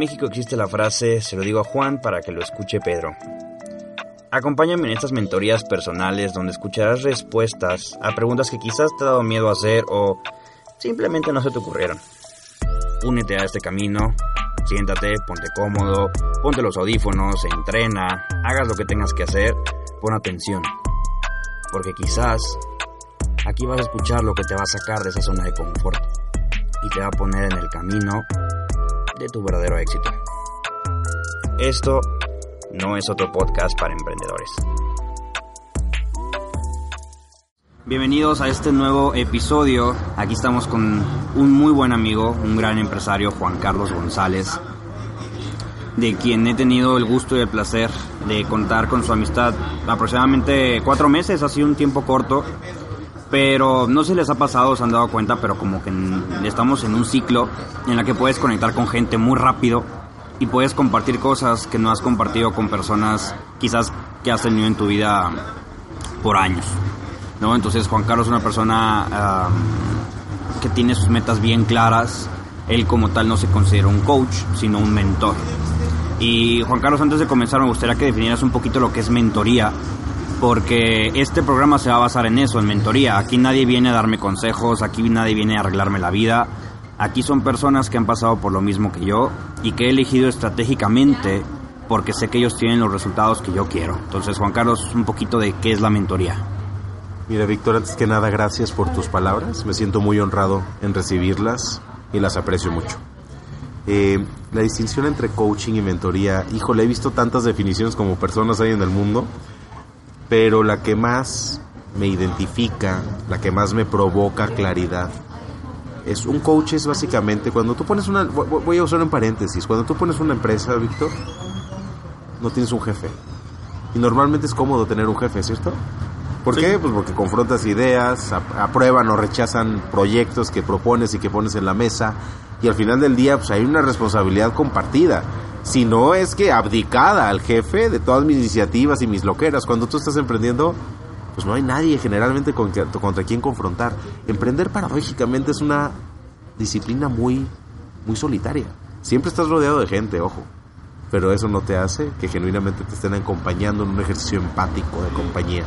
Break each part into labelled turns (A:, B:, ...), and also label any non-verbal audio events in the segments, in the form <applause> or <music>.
A: México existe la frase, se lo digo a Juan para que lo escuche Pedro. Acompáñame en estas mentorías personales donde escucharás respuestas a preguntas que quizás te ha dado miedo hacer o simplemente no se te ocurrieron. Únete a este camino, siéntate, ponte cómodo, ponte los audífonos, entrena, hagas lo que tengas que hacer, pon atención. Porque quizás aquí vas a escuchar lo que te va a sacar de esa zona de confort y te va a poner en el camino de tu verdadero éxito. Esto no es otro podcast para emprendedores. Bienvenidos a este nuevo episodio. Aquí estamos con un muy buen amigo, un gran empresario, Juan Carlos González, de quien he tenido el gusto y el placer de contar con su amistad aproximadamente cuatro meses, ha sido un tiempo corto, pero no se les ha pasado, se han dado cuenta, pero como que estamos en un ciclo en el que puedes conectar con gente muy rápido y puedes compartir cosas que no has compartido con personas quizás que has tenido en tu vida por años. ¿no? Entonces Juan Carlos es una persona que tiene sus metas bien claras. Él como tal no se considera un coach, sino un mentor. Y Juan Carlos, antes de comenzar me gustaría que definieras un poquito lo que es mentoría, porque este programa se va a basar en eso, en mentoría. Aquí nadie viene a darme consejos, aquí nadie viene a arreglarme la vida. Aquí son personas que han pasado por lo mismo que yo y que he elegido estratégicamente porque sé que ellos tienen los resultados que yo quiero. Entonces, Juan Carlos, un poquito de qué es la mentoría.
B: Mira, Víctor, antes que nada, gracias por tus palabras. Me siento muy honrado en recibirlas y las aprecio mucho. Eh, la distinción entre coaching y mentoría, híjole, he visto tantas definiciones como personas hay en el mundo, pero la que más me identifica, la que más me provoca claridad, es un coach es básicamente cuando tú pones una, voy a usar en paréntesis, cuando tú pones una empresa, Víctor, no tienes un jefe. Y normalmente es cómodo tener un jefe, ¿cierto? ¿Por qué? Pues porque confrontas ideas, aprueban o rechazan proyectos que propones y que pones en la mesa y al final del día pues hay una responsabilidad compartida. Si no es que abdicada al jefe de todas mis iniciativas y mis loqueras. Cuando tú estás emprendiendo, pues no hay nadie generalmente contra, contra quien confrontar. Emprender paradójicamente es una disciplina muy, muy solitaria. Siempre estás rodeado de gente, ojo pero eso no te hace que genuinamente te estén acompañando en un ejercicio empático de compañía.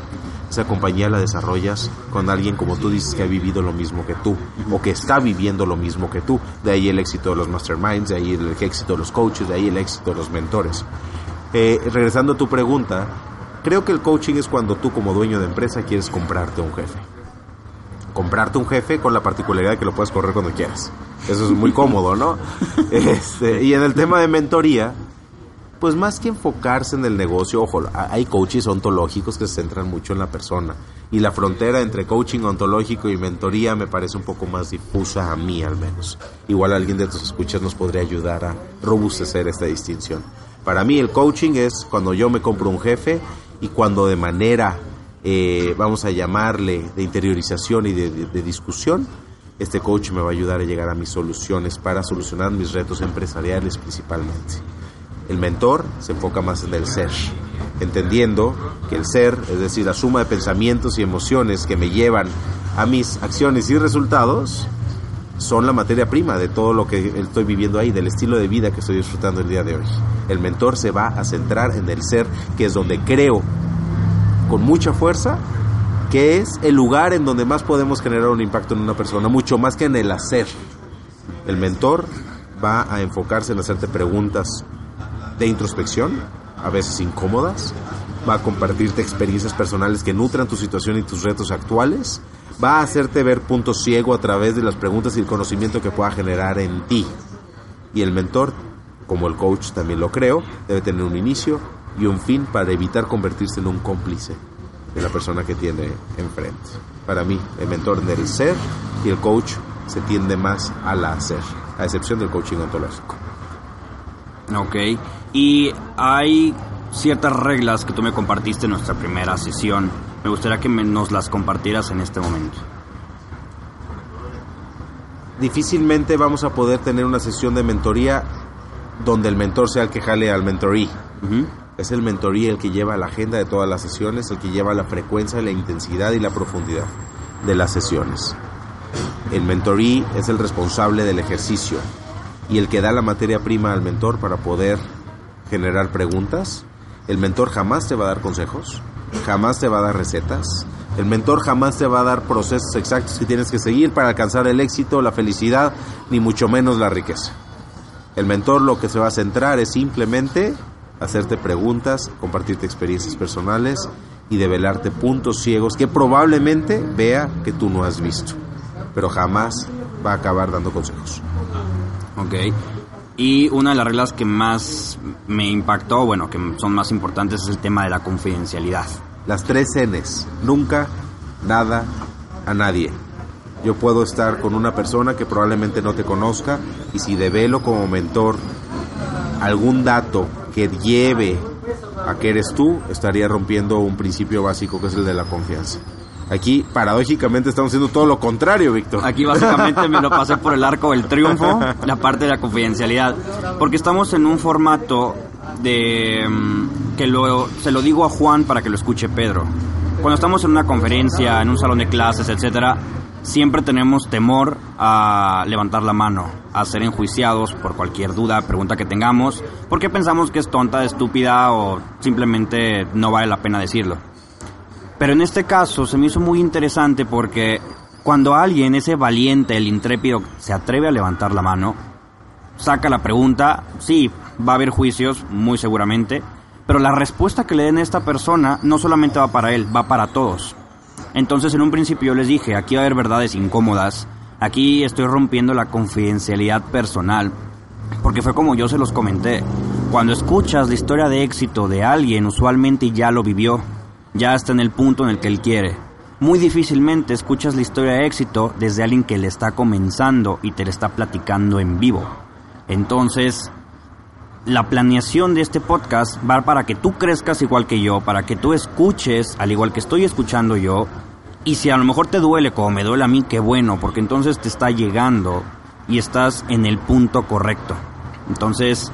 B: Esa compañía la desarrollas con alguien como tú dices que ha vivido lo mismo que tú o que está viviendo lo mismo que tú. De ahí el éxito de los masterminds, de ahí el éxito de los coaches, de ahí el éxito de los mentores. Eh, regresando a tu pregunta, creo que el coaching es cuando tú como dueño de empresa quieres comprarte un jefe. Comprarte un jefe con la particularidad de que lo puedes correr cuando quieras. Eso es muy cómodo, ¿no? <laughs> Este, y en el tema de mentoría, pues más que enfocarse en el negocio, ojo, hay coaches ontológicos que se centran mucho en la persona. Y la frontera entre coaching ontológico y mentoría me parece un poco más difusa a mí al menos. Igual alguien de tus escuchas nos podría ayudar a robustecer esta distinción. Para mí el coaching es cuando yo me compro un jefe y cuando de manera, eh, vamos a llamarle, de interiorización y de discusión, este coach me va a ayudar a llegar a mis soluciones para solucionar mis retos empresariales principalmente. El mentor se enfoca más en el ser, entendiendo que el ser, es decir, la suma de pensamientos y emociones que me llevan a mis acciones y resultados, son la materia prima de todo lo que estoy viviendo ahí, del estilo de vida que estoy disfrutando el día de hoy. El mentor se va a centrar en el ser, que es donde creo con mucha fuerza que es el lugar en donde más podemos generar un impacto en una persona, mucho más que en el hacer. El mentor va a enfocarse en hacerte preguntas de introspección, a veces incómodas, va a compartirte experiencias personales que nutran tu situación y tus retos actuales, va a hacerte ver puntos ciego a través de las preguntas y el conocimiento que pueda generar en ti. Y el mentor, como el coach también lo creo, debe tener un inicio, y un fin para evitar convertirse en un cómplice de la persona que tiene enfrente. Para mí, el mentor el ser y el coach se tiende más al hacer, a excepción del coaching ontológico.
A: Ok, y hay ciertas reglas que tú me compartiste en nuestra primera sesión. Me gustaría que nos las compartieras en este momento.
B: Difícilmente vamos a poder tener una sesión de mentoría donde el mentor sea el que jale al mentorí. Es el mentorí el que lleva la agenda de todas las sesiones, el que lleva la frecuencia, la intensidad y la profundidad de las sesiones. El mentorí es el responsable del ejercicio y el que da la materia prima al mentor para poder generar preguntas. El mentor jamás te va a dar consejos, jamás te va a dar recetas. El mentor jamás te va a dar procesos exactos que tienes que seguir para alcanzar el éxito, la felicidad, ni mucho menos la riqueza. El mentor lo que se va a centrar es simplemente hacerte preguntas, compartirte experiencias personales y develarte puntos ciegos que probablemente vea que tú no has visto, pero jamás va a acabar dando consejos.
A: Ok. Y una de las reglas que más me impactó, bueno, que son más importantes, es el tema de la confidencialidad.
B: Las tres Ns. Nunca, nada, a nadie. Yo puedo estar con una persona que probablemente no te conozca y si develo como mentor algún dato que lleve a que eres tú, estaría rompiendo un principio básico que es el de la confianza. Aquí, paradójicamente, estamos haciendo todo lo contrario, Víctor.
A: Aquí, básicamente, me lo pasé por el arco del triunfo, la parte de la confidencialidad. Porque estamos en un formato de. Mm, que lo, se lo digo a Juan para que lo escuche Pedro. Cuando estamos en una conferencia, en un salón de clases, etcétera, siempre tenemos temor a levantar la mano, a ser enjuiciados por cualquier duda, pregunta que tengamos, porque pensamos que es tonta, estúpida o simplemente no vale la pena decirlo. Pero en este caso se me hizo muy interesante porque cuando alguien, ese valiente, el intrépido, se atreve a levantar la mano, saca la pregunta, sí, va a haber juicios, muy seguramente, pero la respuesta que le den a esta persona no solamente va para él, va para todos. Entonces en un principio yo les dije, aquí va a haber verdades incómodas, aquí estoy rompiendo la confidencialidad personal, porque fue como yo se los comenté. Cuando escuchas la historia de éxito de alguien, usualmente ya lo vivió, ya está en el punto en el que él quiere. Muy difícilmente escuchas la historia de éxito desde alguien que le está comenzando y te le está platicando en vivo. Entonces, la planeación de este podcast va para que tú crezcas igual que yo, para que tú escuches al igual que estoy escuchando yo. Y si a lo mejor te duele como me duele a mí, qué bueno, porque entonces te está llegando y estás en el punto correcto. Entonces,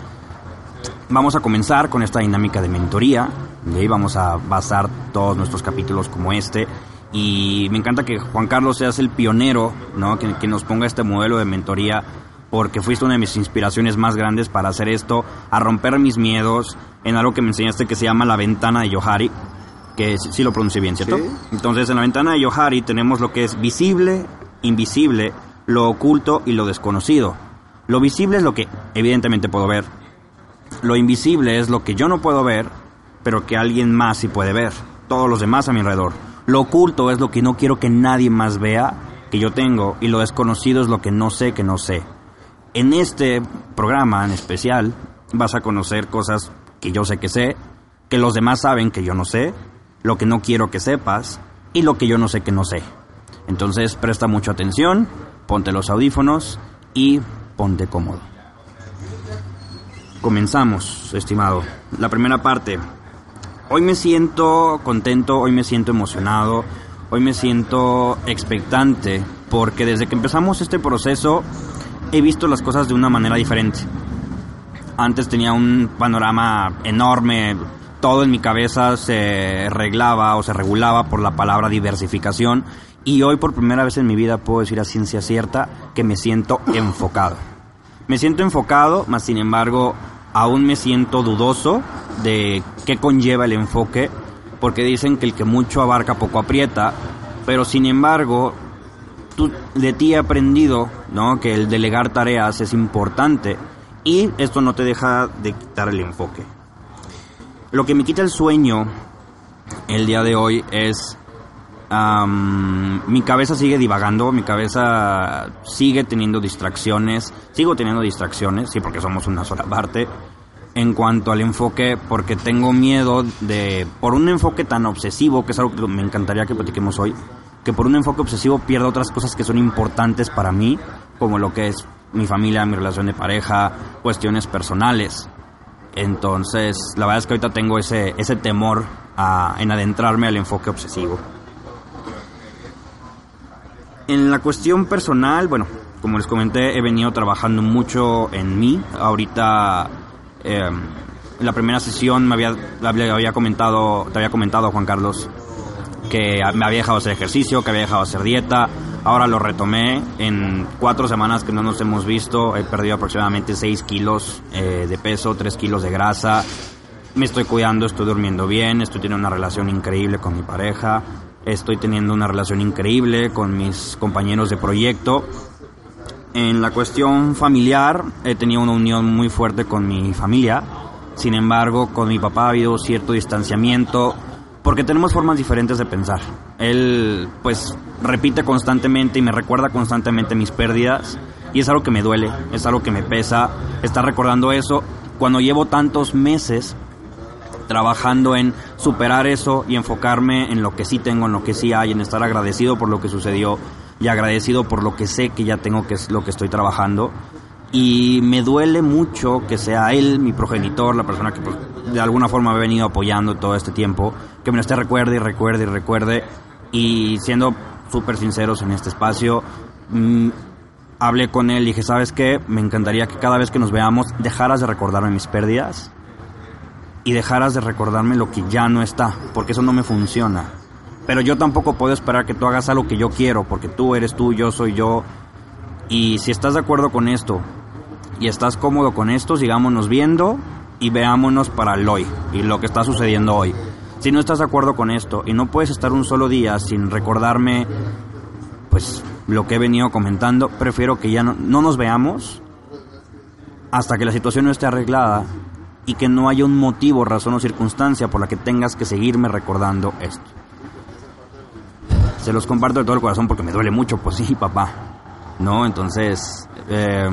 A: vamos a comenzar con esta dinámica de mentoría. De ahí vamos a basar todos nuestros capítulos como este. Y me encanta que Juan Carlos seas el pionero, ¿no? Que, que nos ponga este modelo de mentoría porque fuiste una de mis inspiraciones más grandes para hacer esto, a romper mis miedos en algo que me enseñaste que se llama la ventana de Yohari, que sí, lo pronuncié bien, ¿cierto? Entonces en la ventana de Yohari tenemos lo que es visible, invisible, lo oculto y lo desconocido. Lo visible es lo que evidentemente puedo ver. Lo invisible es lo que yo no puedo ver, pero que alguien más sí puede ver. Todos los demás a mi alrededor. Lo oculto es lo que no quiero que nadie más vea que yo tengo y lo desconocido es lo que no sé que no sé. En este programa en especial vas a conocer cosas que yo sé que sé, que los demás saben que yo no sé, lo que no quiero que sepas y lo que yo no sé que no sé. Entonces presta mucha atención, ponte los audífonos y ponte cómodo. Comenzamos, estimado. La primera parte. Hoy me siento contento, hoy me siento emocionado, hoy me siento expectante, porque desde que empezamos este proceso he visto las cosas de una manera diferente. Antes tenía un panorama enorme, todo en mi cabeza se arreglaba o se regulaba por la palabra diversificación y hoy por primera vez en mi vida puedo decir a ciencia cierta que me siento enfocado. Me siento enfocado, más sin embargo aún me siento dudoso de qué conlleva el enfoque, porque dicen que el que mucho abarca poco aprieta, pero sin embargo de ti he aprendido, ¿no? Que el delegar tareas es importante y esto no te deja de quitar el enfoque. Lo que me quita el sueño el día de hoy es mi cabeza sigue divagando, mi cabeza sigue teniendo distracciones, sigo teniendo distracciones, sí, porque somos una sola parte, en cuanto al enfoque, porque tengo miedo de, por un enfoque tan obsesivo, que es algo que me encantaría que platiquemos hoy, que por un enfoque obsesivo pierda otras cosas que son importantes para mí, como lo que es mi familia, mi relación de pareja, cuestiones personales. Entonces, la verdad es que ahorita tengo ese, ese temor a, en adentrarme al enfoque obsesivo. En la cuestión personal, bueno, como les comenté, he venido trabajando mucho en mí. Ahorita, eh, en la primera sesión me había, había comentado, te había comentado, Juan Carlos, que me había dejado hacer ejercicio, que había dejado hacer dieta. Ahora lo retomé. En cuatro semanas que no nos hemos visto, he perdido aproximadamente 6 kilos eh, de peso, 3 kilos de grasa. Me estoy cuidando, estoy durmiendo bien, estoy teniendo una relación increíble con mi pareja, estoy teniendo una relación increíble con mis compañeros de proyecto. En la cuestión familiar, he tenido una unión muy fuerte con mi familia. Sin embargo, con mi papá ha habido cierto distanciamiento porque tenemos formas diferentes de pensar. Él, pues, repite constantemente y me recuerda constantemente mis pérdidas y es algo que me duele, es algo que me pesa estar recordando eso cuando llevo tantos meses trabajando en superar eso y enfocarme en lo que sí tengo, en lo que sí hay, en estar agradecido por lo que sucedió y agradecido por lo que sé que ya tengo, que es lo que estoy trabajando. Y me duele mucho que sea él, mi progenitor, la persona que pues, de alguna forma me ha venido apoyando todo este tiempo, que me lo esté recuerde y recuerde y recuerde. Y siendo súper sinceros en este espacio, mm, hablé con él y dije, ¿sabes qué? Me encantaría que cada vez que nos veamos dejaras de recordarme mis pérdidas y dejaras de recordarme lo que ya no está, porque eso no me funciona. Pero yo tampoco puedo esperar que tú hagas algo que yo quiero, porque tú eres tú, yo soy yo. Y si estás de acuerdo con esto y estás cómodo con esto, sigámonos viendo y veámonos para el hoy y lo que está sucediendo hoy. Si no estás de acuerdo con esto y no puedes estar un solo día sin recordarme, pues lo que he venido comentando, prefiero que ya no, no nos veamos hasta que la situación no esté arreglada y que no haya un motivo, razón o circunstancia por la que tengas que seguirme recordando esto. Se los comparto de todo el corazón porque me duele mucho, pues sí, papá. ¿No? Entonces, eh,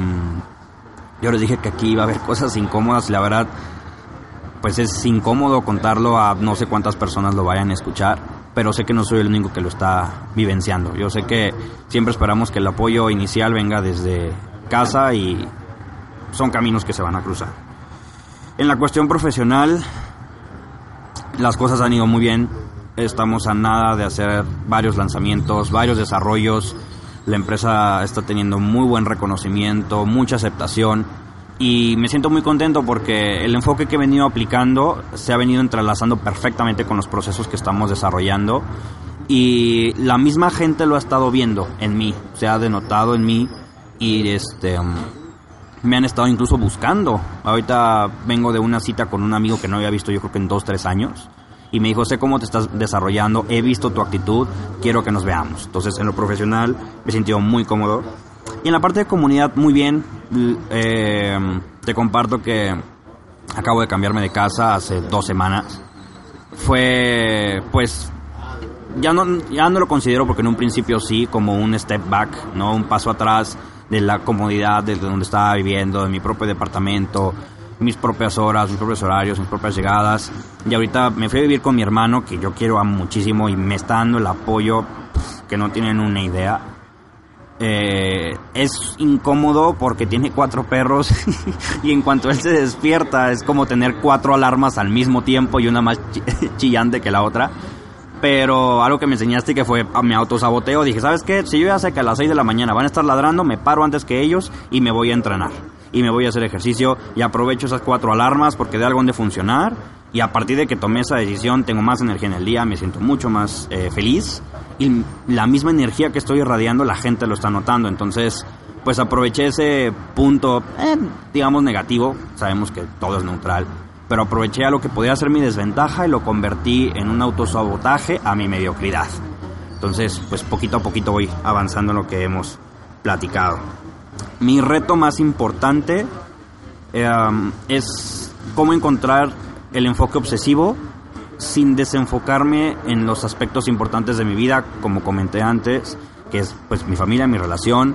A: yo les dije que aquí iba a haber <laughs> cosas incómodas y la verdad, pues es incómodo contarlo a no sé cuántas personas lo vayan a escuchar, pero sé que no soy el único que lo está vivenciando. Yo sé que siempre esperamos que el apoyo inicial venga desde casa y son caminos que se van a cruzar. En la cuestión profesional, las cosas han ido muy bien. Estamos a nada de hacer varios lanzamientos, varios desarrollos. La empresa está teniendo muy buen reconocimiento, mucha aceptación. Y me siento muy contento porque el enfoque que he venido aplicando se ha venido entrelazando perfectamente con los procesos que estamos desarrollando. Y la misma gente lo ha estado viendo en mí, se ha denotado en mí. Y este me han estado incluso buscando. Ahorita vengo de una cita con un amigo que no había visto yo creo que en dos, tres años y me dijo, sé cómo te estás desarrollando, he visto tu actitud, quiero que nos veamos. Entonces, en lo profesional me sintió muy cómodo. Y en la parte de comunidad, muy bien. Eh, te comparto que acabo de cambiarme de casa hace dos semanas. Fue, pues, ya no, ya no lo considero porque en un principio sí, como un step back, ¿no? Un paso atrás de la comodidad de donde estaba viviendo, de mi propio departamento, mis propias horas, mis propios horarios, mis propias llegadas. Y ahorita me fui a vivir con mi hermano, que yo quiero muchísimo y me está dando el apoyo que no tienen una idea. Eh, es incómodo porque tiene cuatro perros <laughs> y en cuanto él se despierta es como tener cuatro alarmas al mismo tiempo y una más <laughs> chillante que la otra. Pero algo que me enseñaste que fue a mi autosaboteo, dije, ¿sabes qué? Si yo ya sé que a las 6 de la mañana van a estar ladrando, me paro antes que ellos y me voy a entrenar. Y me voy a hacer ejercicio y aprovecho esas cuatro alarmas porque de algo han de funcionar. Y a partir de que tomé esa decisión tengo más energía en el día, me siento mucho más eh, feliz. Y la misma energía que estoy irradiando la gente lo está notando, entonces pues aproveché ese punto, eh, digamos negativo, sabemos que todo es neutral, pero aproveché a lo que podía ser mi desventaja y lo convertí en un autosabotaje a mi mediocridad. Entonces, pues poquito a poquito voy avanzando en lo que hemos platicado mi reto más importante em, es cómo encontrar el enfoque obsesivo sin desenfocarme en los aspectos importantes de mi vida, como comenté antes, que es pues mi familia, mi relación,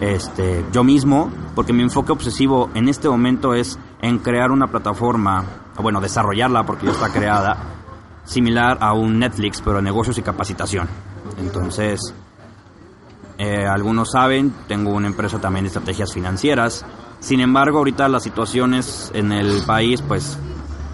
A: este, yo mismo, porque mi enfoque obsesivo en este momento es en crear una plataforma, o bueno, desarrollarla porque ya está creada, similar a un Netflix, pero de negocios y capacitación. Entonces, eh, algunos saben, tengo una empresa también de estrategias financieras. Sin embargo, ahorita las situaciones en el país, pues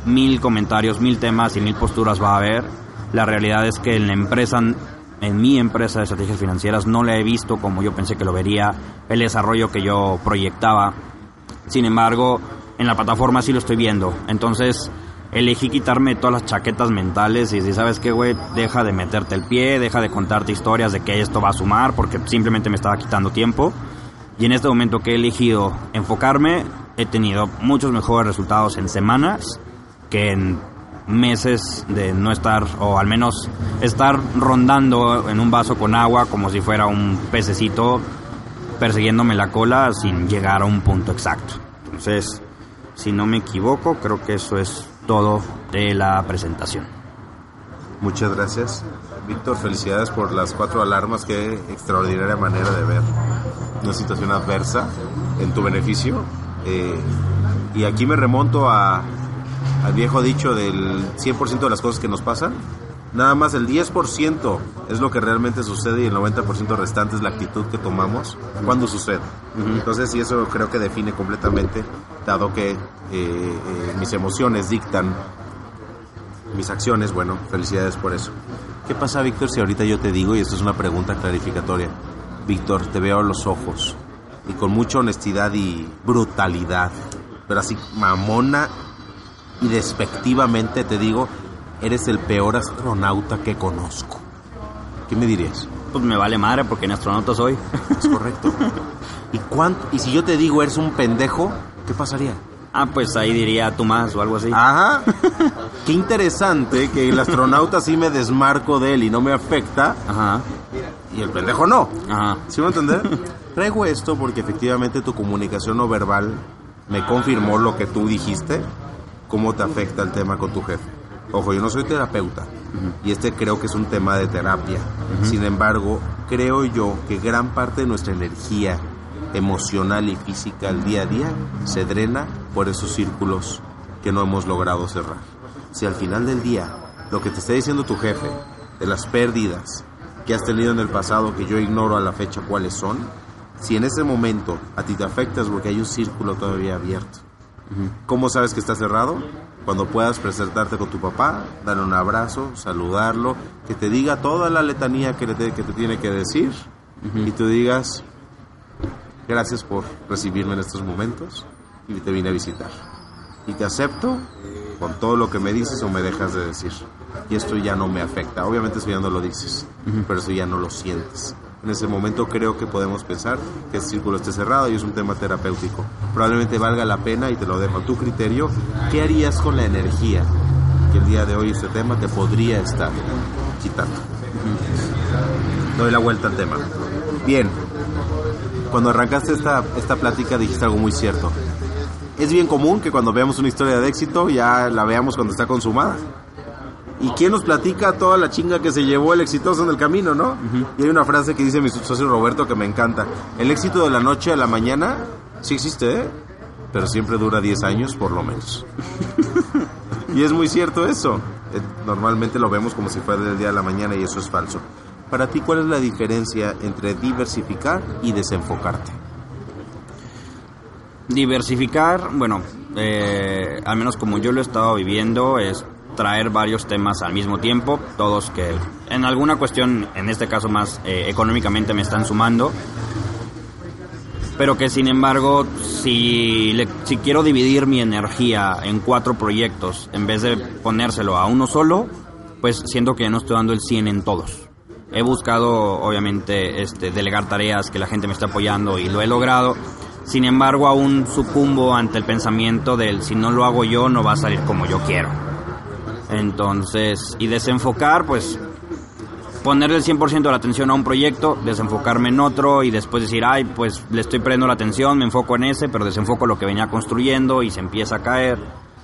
A: mil comentarios, mil temas y mil posturas va a haber. La realidad es que en la empresa, en mi empresa de estrategias financieras, no le he visto como yo pensé que lo vería, el desarrollo que yo proyectaba. Sin embargo, en la plataforma sí lo estoy viendo. Entonces, elegí quitarme todas las chaquetas mentales y si sabes qué, güey, deja de meterte el pie, deja de contarte historias de que esto va a sumar porque simplemente me estaba quitando tiempo. Y en este momento que he elegido enfocarme, he tenido muchos mejores resultados en semanas que en meses de no estar, o al menos estar rondando en un vaso con agua como si fuera un pececito persiguiéndome la cola sin llegar a un punto exacto. Entonces, si no me equivoco, creo que eso es todo de la presentación.
B: Muchas gracias. Víctor, felicidades por las cuatro alarmas. Qué extraordinaria manera de ver una situación adversa en tu beneficio. Eh, y aquí me remonto a, al viejo dicho del 100% de las cosas que nos pasan. Nada más el 10% es lo que realmente sucede y el 90% restante es la actitud que tomamos cuando sucede. Entonces, y eso creo que define completamente, dado que eh, eh, mis emociones dictan mis acciones, bueno, felicidades por eso. ¿Qué pasa, Víctor, si ahorita yo te digo, y esto es una pregunta clarificatoria, Víctor, te veo a los ojos y con mucha honestidad y brutalidad, pero así mamona y despectivamente te digo, eres el peor astronauta que conozco. ¿Qué me dirías?
A: Pues me vale madre porque en astronauta soy.
B: Es correcto. <laughs> ¿Y cuánto? Y si yo te digo eres un pendejo, ¿qué pasaría?
A: Ah, pues ahí diría tú más o algo así.
B: Ajá. <laughs> Qué interesante que el astronauta sí me desmarco de él y no me afecta.
A: Ajá.
B: Y el pendejo no.
A: Ajá.
B: ¿Sí me entender? Traigo esto porque efectivamente tu comunicación no verbal me confirmó lo que tú dijiste, cómo te afecta el tema con tu jefe. Ojo, yo no soy terapeuta y este creo que es un tema de terapia. Sin embargo, creo yo que gran parte de nuestra energía emocional y física al día a día se drena por esos círculos que no hemos logrado cerrar. Si al final del día lo que te está diciendo tu jefe de las pérdidas que has tenido en el pasado, que yo ignoro a la fecha cuáles son, si en ese momento a ti te afectas porque hay un círculo todavía abierto, ¿cómo sabes que está cerrado? Cuando puedas presentarte con tu papá, darle un abrazo, saludarlo, que te diga toda la letanía que, te, que te tiene que decir y tú digas, gracias por recibirme en estos momentos y te vine a visitar. Y te acepto con todo lo que me dices o me dejas de decir. Y esto ya no me afecta. Obviamente eso ya no lo dices, pero eso ya no lo sientes. En ese momento creo que podemos pensar que el círculo esté cerrado y es un tema terapéutico. Probablemente valga la pena y te lo dejo a tu criterio. ¿Qué harías con la energía que el día de hoy este tema te podría estar quitando? Doy la vuelta al tema. Bien, cuando arrancaste esta, esta plática dijiste algo muy cierto. Es bien común que cuando veamos una historia de éxito ya la veamos cuando está consumada. ¿Y quién nos platica toda la chinga que se llevó el exitoso en el camino, no? Y hay una frase que dice mi socio Roberto que me encanta. El éxito de la noche a la mañana sí existe, ¿eh? Pero siempre dura 10 años por lo menos. y es muy cierto eso. Eh, Normalmente lo vemos como si fuera del día a la mañana y eso es falso. Para ti, ¿cuál es la diferencia entre diversificar y desenfocarte?
A: Diversificar, bueno, eh, al menos como yo lo he estado viviendo, es traer varios temas al mismo tiempo, todos que en alguna cuestión, en este caso más eh, económicamente, me están sumando, pero que sin embargo, si, le- si quiero dividir mi energía en cuatro proyectos, en vez de ponérselo a uno solo, pues siento que no estoy dando el 100 en todos. He buscado, obviamente, este, delegar tareas que la gente me está apoyando y lo he logrado. Sin embargo, aún sucumbo ante el pensamiento del si no lo hago yo, no va a salir como yo quiero. Entonces, y desenfocar, pues ponerle el 100% de la atención a un proyecto, desenfocarme en otro y después decir, ay, pues le estoy perdiendo la atención, me enfoco en ese, pero desenfoco lo que venía construyendo y se empieza a caer.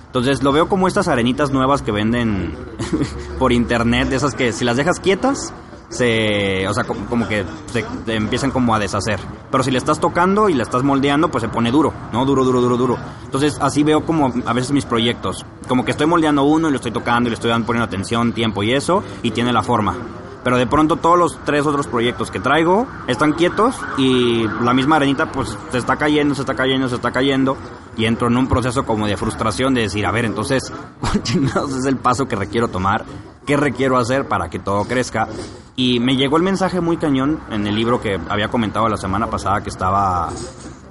A: Entonces lo veo como estas arenitas nuevas que venden <laughs> por internet, de esas que si las dejas quietas, se, o sea, como, como que se, te empiezan como a deshacer. Pero si le estás tocando y le estás moldeando, pues se pone duro, ¿no? Duro, duro, duro, duro. Entonces así veo como a veces mis proyectos. Como que estoy moldeando uno y lo estoy tocando y le estoy dando, poniendo atención, tiempo y eso, y tiene la forma. Pero de pronto todos los tres otros proyectos que traigo están quietos y la misma arenita pues se está cayendo, se está cayendo, se está cayendo y entro en un proceso como de frustración de decir, a ver, entonces, <laughs> ¿cuál es el paso que requiero tomar? ¿Qué requiero hacer para que todo crezca? Y me llegó el mensaje muy cañón en el libro que había comentado la semana pasada que estaba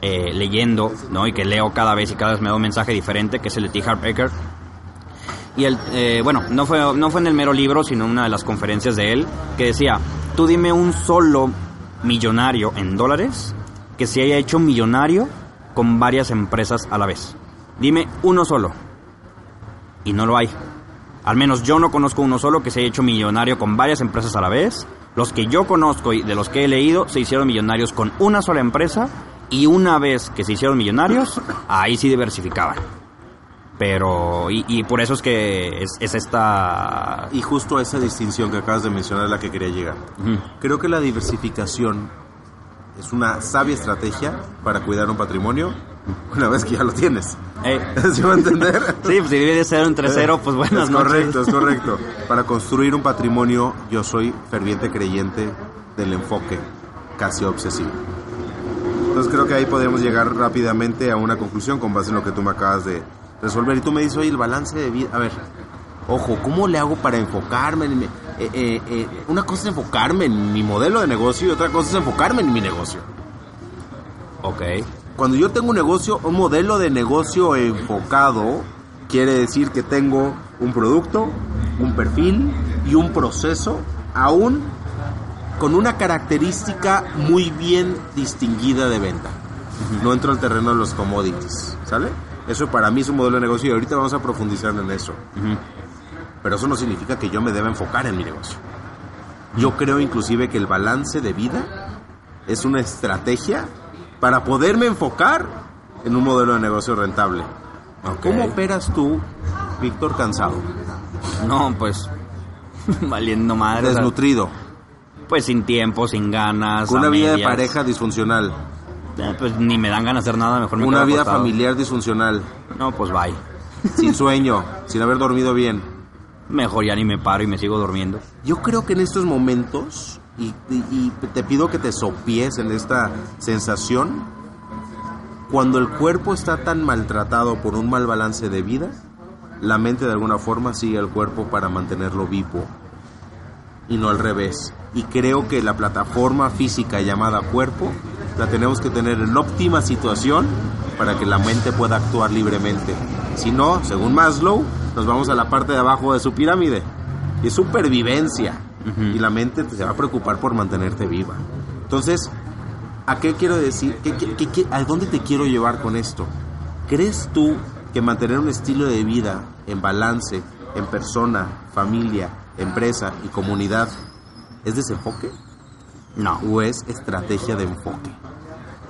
A: eh, leyendo, ¿no? Y que leo cada vez y cada vez me da un mensaje diferente, que es el de T. Harbaker. Y el, eh, bueno, no fue, no fue en el mero libro, sino en una de las conferencias de él, que decía, tú dime un solo millonario en dólares que se haya hecho millonario con varias empresas a la vez. Dime uno solo. Y no lo hay. Al menos yo no conozco uno solo que se haya hecho millonario con varias empresas a la vez. Los que yo conozco y de los que he leído se hicieron millonarios con una sola empresa y una vez que se hicieron millonarios, ahí sí diversificaban. Pero, y, y por eso es que es, es esta...
B: Y justo esa distinción que acabas de mencionar es la que quería llegar.
A: Ujú.
B: Creo que la diversificación es una sabia estrategia para cuidar un patrimonio una vez que ya lo tienes.
A: Eh, <laughs>
B: ¿Sí va a entender?
A: sí, pues si divide cero entre cero, pues buenas
B: es
A: noches.
B: correcto, es correcto. <laughs> Para construir un patrimonio, yo soy ferviente creyente del enfoque casi obsesivo. Entonces creo que ahí podemos llegar rápidamente a una conclusión con base en lo que tú me acabas de resolver. Y tú me dices, oye, el balance de vida. A ver, ojo, ¿cómo le hago para enfocarme en mi- eh, eh, eh, una cosa es enfocarme en mi modelo de negocio y otra cosa es enfocarme en mi negocio.
A: Ok.
B: Cuando yo tengo un negocio, un modelo de negocio enfocado, quiere decir que tengo un producto, un perfil y un proceso, aún con una característica muy bien distinguida de venta. No entro al terreno de los commodities, ¿sale? Eso para mí es un modelo de negocio y ahorita vamos a profundizar en eso. Pero eso no significa que yo me deba enfocar en mi negocio. Yo creo inclusive que el balance de vida es una estrategia para poderme enfocar en un modelo de negocio rentable.
A: Ok.
B: ¿Cómo operas tú, Víctor, cansado,
A: No, pues <laughs> valiendo madre.
B: desnutrido,
A: pues sin tiempo, sin ganas.
B: con una vida de
A: medias.
B: pareja disfuncional,
A: Eh, pues ni me dan ganas de hacer nada, mejor me
B: una vida
A: acostado.
B: familiar disfuncional,
A: No, pues bye.
B: sin <laughs> sueño, sin haber dormido bien?
A: Mejor ya ni me paro y me sigo durmiendo.
B: Yo creo que en estos momentos, y, te pido que te sopies en esta sensación, cuando el cuerpo está tan maltratado por un mal balance de vida, la mente de alguna forma sigue al cuerpo para mantenerlo vivo y no al revés. Y creo que la plataforma física llamada cuerpo la tenemos que tener en óptima situación para que la mente pueda actuar libremente. Si no, según Maslow, nos vamos a la parte de abajo de su pirámide. Es supervivencia. Y la mente se va a preocupar por mantenerte viva. Entonces, ¿a qué quiero decir? ¿Qué- qué- qué- qué- ¿A dónde te quiero llevar con esto? ¿Crees tú que mantener un estilo de vida en balance, en persona, familia, empresa y comunidad es desenfoque
A: No,
B: o es estrategia de enfoque?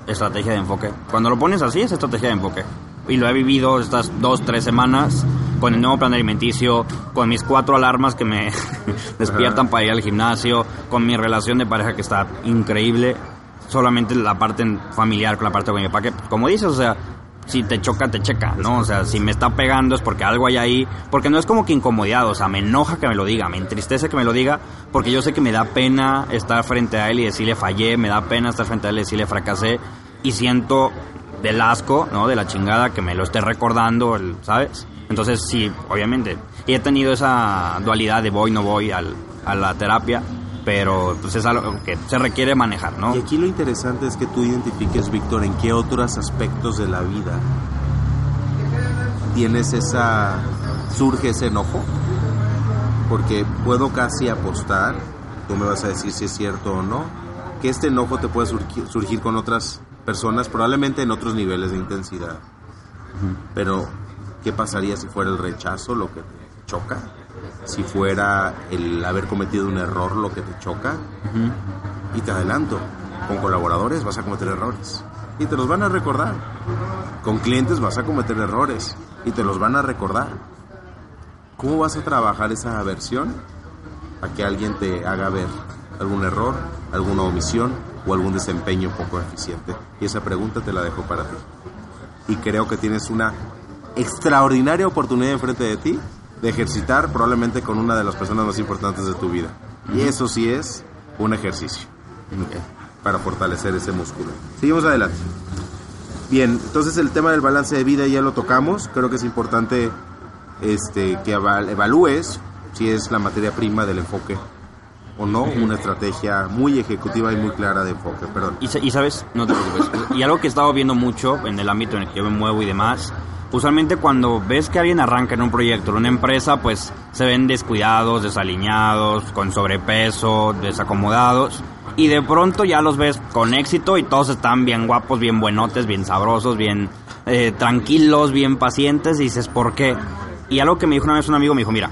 A: estrategia de enfoque. Cuando lo pones así, es estrategia de enfoque. Y lo he vivido estas dos, tres semanas con el nuevo plan alimenticio, con mis cuatro alarmas que me <laughs> despiertan para ir al gimnasio, con mi relación de pareja que está increíble. Solamente la parte familiar con la parte con mi papá, que como dices, o sea, si te choca, te checa, ¿no? O sea, si me está pegando es porque algo hay ahí, porque no es como que incomodidad, o sea, me enoja que me lo diga, me entristece que me lo diga, porque yo sé que me da pena estar frente a él y decirle fallé, me da pena estar frente a él y decirle fracasé, y siento del asco, ¿no? De la chingada que me lo esté recordando, ¿sabes? Entonces, sí, obviamente. Y he tenido esa dualidad de voy, no voy al, a la terapia, pero pues es algo que se requiere manejar, ¿no?
B: Y aquí lo interesante es que tú identifiques, Víctor, en qué otros aspectos de la vida tienes esa... surge ese enojo. Porque puedo casi apostar, tú me vas a decir si es cierto o no, que este enojo te puede surgir, surgir con otras personas, probablemente en otros niveles de intensidad. Pero, ¿qué pasaría si fuera el rechazo lo que te choca? Si fuera el haber cometido un error lo que te choca, y te adelanto, con colaboradores vas a cometer errores y te los van a recordar. Con clientes vas a cometer errores y te los van a recordar. ¿Cómo vas a trabajar esa aversión a que alguien te haga ver algún error, alguna omisión o algún desempeño poco eficiente? Y esa pregunta te la dejo para ti. Y creo que tienes una extraordinaria oportunidad enfrente de ti de ejercitar probablemente con una de las personas más importantes de tu vida. Y eso sí es un ejercicio para fortalecer ese músculo. Seguimos adelante. Bien, entonces el tema del balance de vida ya lo tocamos. Creo que es importante este, que evalúes si es la materia prima del enfoque o no, una estrategia muy ejecutiva y muy clara de enfoque. Perdón.
A: Y, y sabes, no te preocupes. Y algo que he estado viendo mucho en el ámbito en el que yo me muevo y demás usualmente cuando ves que alguien arranca en un proyecto, en una empresa, pues se ven descuidados, desaliñados, con sobrepeso, desacomodados. Y de pronto ya los ves con éxito y todos están bien guapos, bien buenotes, bien sabrosos, bien eh, tranquilos, bien pacientes. Y dices, ¿por qué? Y algo que me dijo una vez un amigo, me dijo, mira,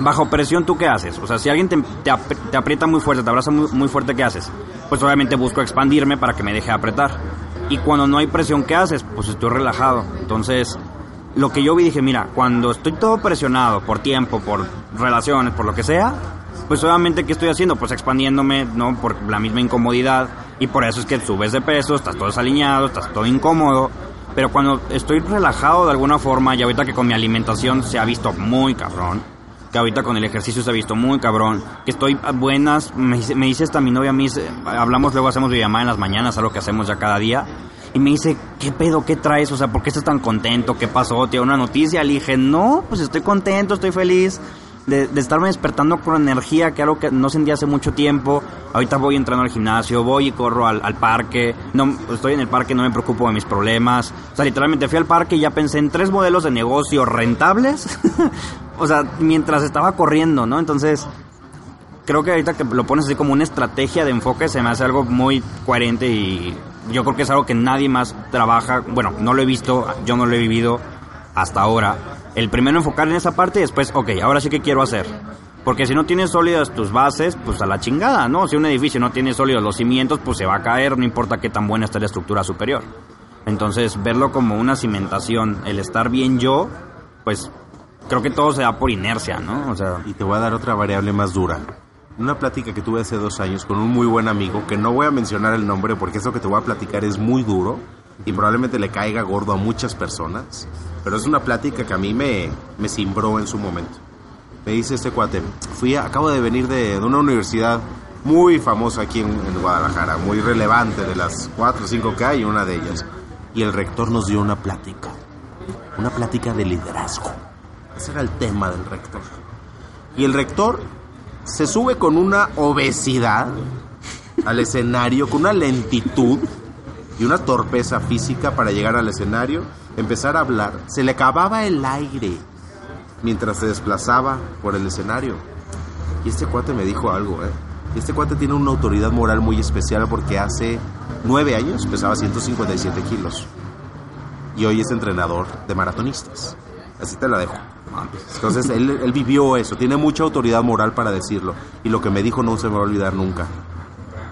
A: bajo presión, ¿tú qué haces? O sea, si alguien te, aprieta muy fuerte, te abraza muy, muy fuerte, ¿qué haces? Pues obviamente busco expandirme para que me deje apretar. Y cuando no hay presión, ¿qué haces? Pues estoy relajado. Entonces, lo que yo vi dije, mira, cuando estoy todo presionado por tiempo, por relaciones, por lo que sea, pues obviamente, ¿qué estoy haciendo? Pues expandiéndome, ¿no? Por la misma incomodidad. Y por eso es que subes de peso, estás todo desaliñado, estás todo incómodo. Pero cuando estoy relajado de alguna forma, y ahorita que con mi alimentación se ha visto muy cabrón, que ahorita con el ejercicio se ha visto muy cabrón, que estoy buenas, me, me dice esta mi novia, a mí, hablamos luego, hacemos llamada en las mañanas, algo que hacemos ya cada día, y me dice, ¿qué pedo? ¿Qué traes? O sea, ¿por qué estás tan contento? ¿Qué pasó? ¿Tiene una noticia? Le dije, no, pues estoy contento, estoy feliz de, estarme despertando con energía, que algo que no sentía hace mucho tiempo. Ahorita voy entrando al gimnasio, voy y corro al, al, parque. No, estoy en el parque, no me preocupo de mis problemas. O sea, literalmente fui al parque y ya pensé en tres modelos de negocio rentables. <laughs> o sea, mientras estaba corriendo, ¿no? Entonces, creo que ahorita que lo pones así como una estrategia de enfoque, se me hace algo muy coherente y yo creo que es algo que nadie más trabaja. Bueno, no lo he visto, yo no lo he vivido hasta ahora el primero enfocar en esa parte y después, ok, ahora sí que quiero hacer. Porque si no tienes sólidas tus bases, pues a la chingada, ¿no? Si un edificio no tiene sólidos los cimientos, pues se va a caer, no importa qué tan buena esté la estructura superior. Entonces, verlo como una cimentación, el estar bien yo, pues creo que todo se da por inercia, ¿no? O sea...
B: Y te voy a dar otra variable más dura. Una plática que tuve hace dos años con un muy buen amigo, que no voy a mencionar el nombre porque eso que te voy a platicar es muy duro y probablemente le caiga gordo a muchas personas, pero es una plática que a mí me, me cimbró en su momento. Me dice este cuate, fui acabo de venir de, una universidad muy famosa aquí en, Guadalajara, muy relevante, de las cuatro o cinco que hay, una de ellas. Y el rector nos dio una plática, una plática de liderazgo. Ese era el tema del rector. Y el rector se sube con una obesidad al escenario, con una lentitud y una torpeza física para llegar al escenario, empezar a hablar. Se le acababa el aire mientras se desplazaba por el escenario. Y este cuate me dijo algo, ¿eh? Este cuate tiene una autoridad moral muy especial porque hace nueve años pesaba 157 kilos. Y hoy es entrenador de maratonistas. Así te la dejo. Entonces él, él vivió eso, tiene mucha autoridad moral para decirlo. Y lo que me dijo no se me va a olvidar nunca.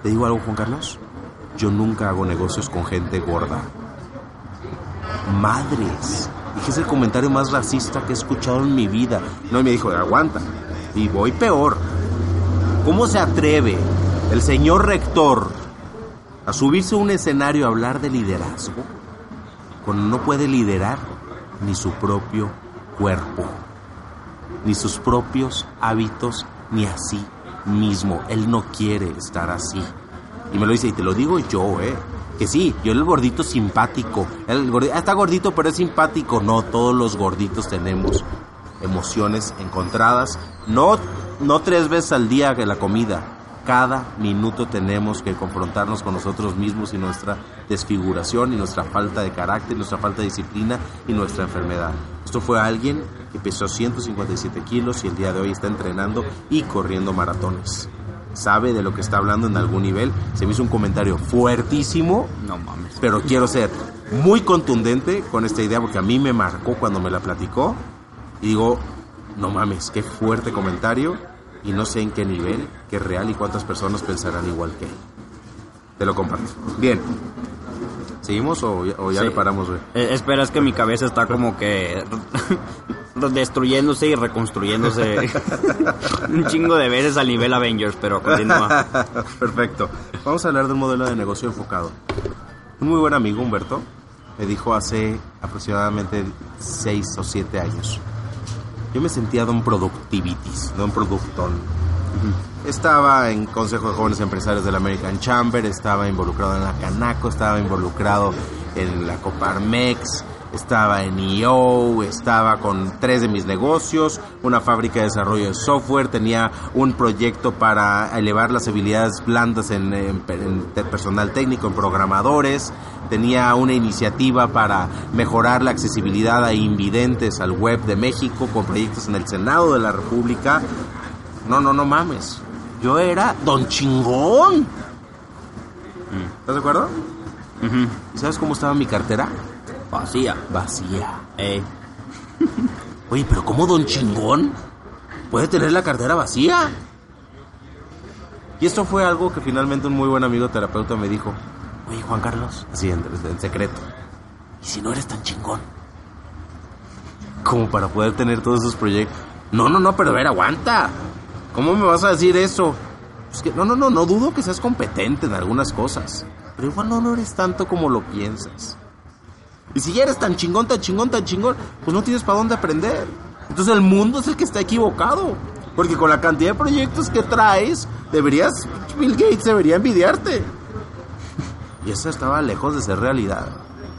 B: ¿Te digo algo, Juan Carlos? yo nunca hago negocios con gente gorda. Madres. Dije, es el comentario más racista que he escuchado en mi vida. No, y me dijo, aguanta. Y voy peor. ¿Cómo se atreve el señor rector a subirse a un escenario a hablar de liderazgo cuando no puede liderar ni su propio ni sus propios hábitos, ni así mismo? Él no quiere estar así. Y me lo dice, y te lo digo yo, ¿eh? Que sí, yo el gordito simpático. El gordito, ah, está gordito, pero es simpático. No, todos los gorditos tenemos emociones encontradas. No, no tres veces al día que la comida. Cada minuto tenemos que confrontarnos con nosotros mismos y nuestra desfiguración y nuestra falta de carácter, nuestra falta de disciplina y nuestra enfermedad. Esto fue alguien que pesó 157 kilos y el día de hoy está entrenando y corriendo maratones sabe de lo que está hablando en algún nivel. Se me hizo un comentario fuertísimo.
A: No mames.
B: Pero quiero ser muy contundente con esta idea porque a mí me marcó cuando me la platicó. Y digo, no mames, qué fuerte comentario. Y no sé en qué nivel, qué real y cuántas personas pensarán igual que él. Te lo comparto. Bien. ¿Seguimos o, ya le paramos, güey?
A: Eh, espera, es que mi cabeza está como que <laughs> destruyéndose y reconstruyéndose <laughs> un chingo de veces al nivel Avengers, pero continúa. <laughs>
B: Perfecto. Vamos a hablar de un modelo de negocio enfocado. Un muy buen amigo, Humberto, me dijo hace aproximadamente 6 o 7 años. Yo me sentía don productivitis, don productón. Estaba en Consejo de Jóvenes Empresarios del American Chamber, estaba involucrado en la Canaco, estaba involucrado en la Coparmex, estaba en EO, estaba con tres de mis negocios, una fábrica de desarrollo de software, tenía un proyecto para elevar las habilidades blandas en, en, en personal técnico, en programadores, tenía una iniciativa para mejorar la accesibilidad a invidentes al web de México con proyectos en el Senado de la República. No, no, no mames. Yo era don chingón. ¿Estás de acuerdo?
A: Ujú.
B: ¿Y sabes cómo estaba mi cartera?
A: Vacía.
B: Vacía.
A: Eh,
B: Oye, pero ¿cómo don chingón puede tener la cartera vacía? Y esto fue algo que finalmente un muy buen amigo terapeuta me dijo. Oye, Juan Carlos, así en, en secreto. ¿Y si no eres tan chingón? Como para poder tener todos esos proyectos. No, no, no, pero a ver, aguanta. ¿Cómo me vas a decir eso? Es que, no, no, no, no dudo que seas competente en algunas cosas. Pero igual no, no eres tanto como lo piensas. Y si ya eres tan chingón, tan chingón, tan chingón, pues no tienes para dónde aprender. Entonces el mundo es el que está equivocado. Porque con la cantidad de proyectos que traes, deberías, Bill Gates debería envidiarte. <laughs> Y eso estaba lejos de ser realidad.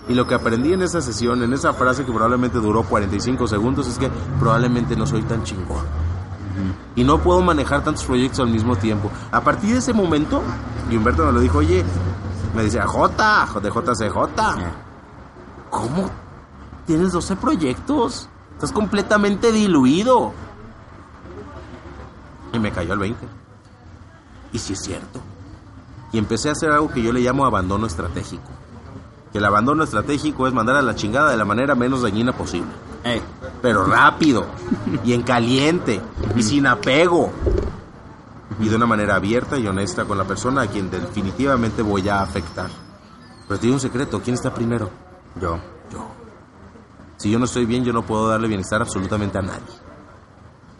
B: Y lo que aprendí en esa sesión, en esa frase que probablemente duró 45 segundos, es que probablemente no soy tan chingón. Y no puedo manejar tantos proyectos al mismo tiempo. A partir de ese momento, y Humberto me lo dijo, oye, me decía, J, de JCJ. ¿Cómo? Tienes 12 proyectos. Estás completamente diluido. Y me cayó el 20. Y sí es cierto. Y empecé a hacer algo que yo le llamo abandono estratégico. Que el abandono estratégico es mandar a la chingada de la manera menos dañina posible.
A: eh,
B: Pero rápido. y en caliente. Y sin apego. Y de una manera abierta y honesta con la persona a quien definitivamente voy a afectar. Pero te digo un secreto. ¿Quién está primero?
A: Yo.
B: Yo. Si yo no estoy bien, yo no puedo darle bienestar absolutamente a nadie.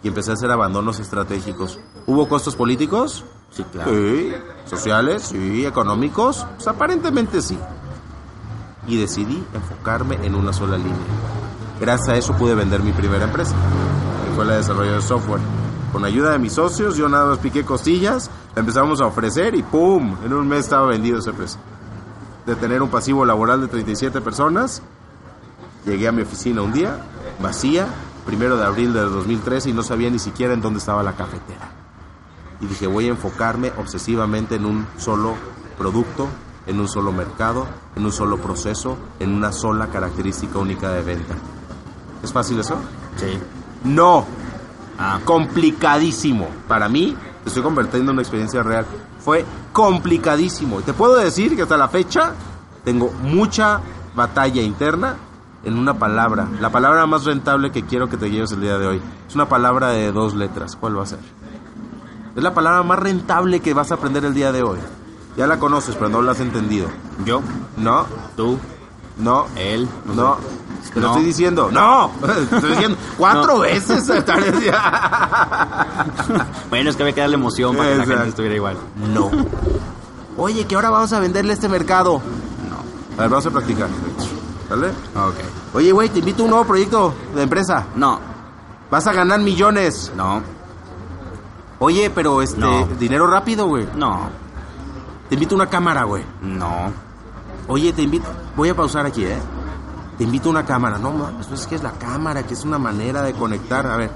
B: Y empecé a hacer abandonos estratégicos. ¿Hubo costos políticos?
A: Sí, claro.
B: Sí. ¿Sociales? Sí. ¿Económicos? Pues aparentemente sí. Y decidí enfocarme en una sola línea. Gracias a eso pude vender mi primera empresa, que fue la de desarrollo de software. Con ayuda de mis socios, yo nada más piqué costillas, la empezamos a ofrecer y ¡pum! En un mes estaba vendido esa empresa. De tener un pasivo laboral de 37 personas, llegué a mi oficina un día, vacía, primero de abril del 2013 y no sabía ni siquiera en dónde estaba la cafetera. Y dije, voy a enfocarme obsesivamente en un solo producto, en un solo mercado, en un solo proceso, en una sola característica única de venta. ¿Es fácil eso?
A: Sí.
B: No,
A: Ah,
B: complicadísimo. Para mí, estoy convirtiendo en una experiencia real. Fue complicadísimo. Y te puedo decir que hasta la fecha tengo mucha batalla interna en una palabra. La palabra más rentable que quiero que te lleves el día de hoy. Es una palabra de dos letras. ¿Cuál va a ser? Es la palabra más rentable que vas a aprender el día de hoy. Ya la conoces, pero no la has entendido.
A: yo,
B: No,
A: tú,
B: no,
A: él.
B: no. Te lo
A: No.
B: estoy diciendo. No, <laughs> te estoy diciendo cuatro
A: No.
B: veces. <laughs> <laughs>
A: bueno, es que había que darle emoción para que la gente estuviera igual.
B: No. Oye, que ahora vamos a venderle este mercado.
A: No.
B: A ver, vamos a practicar. ¿Sale?
A: Ok.
B: Oye, güey, te invito a un nuevo proyecto de empresa.
A: No,
B: Vas a ganar millones.
A: no,
B: Oye, pero este,
A: No.
B: dinero rápido, güey.
A: no,
B: Te invito a una cámara, güey.
A: no.
B: Oye, te invito. Voy a pausar aquí, ¿eh? Te invito a una cámara. No, mames, pues es que es la cámara, que es una manera de conectar. A ver,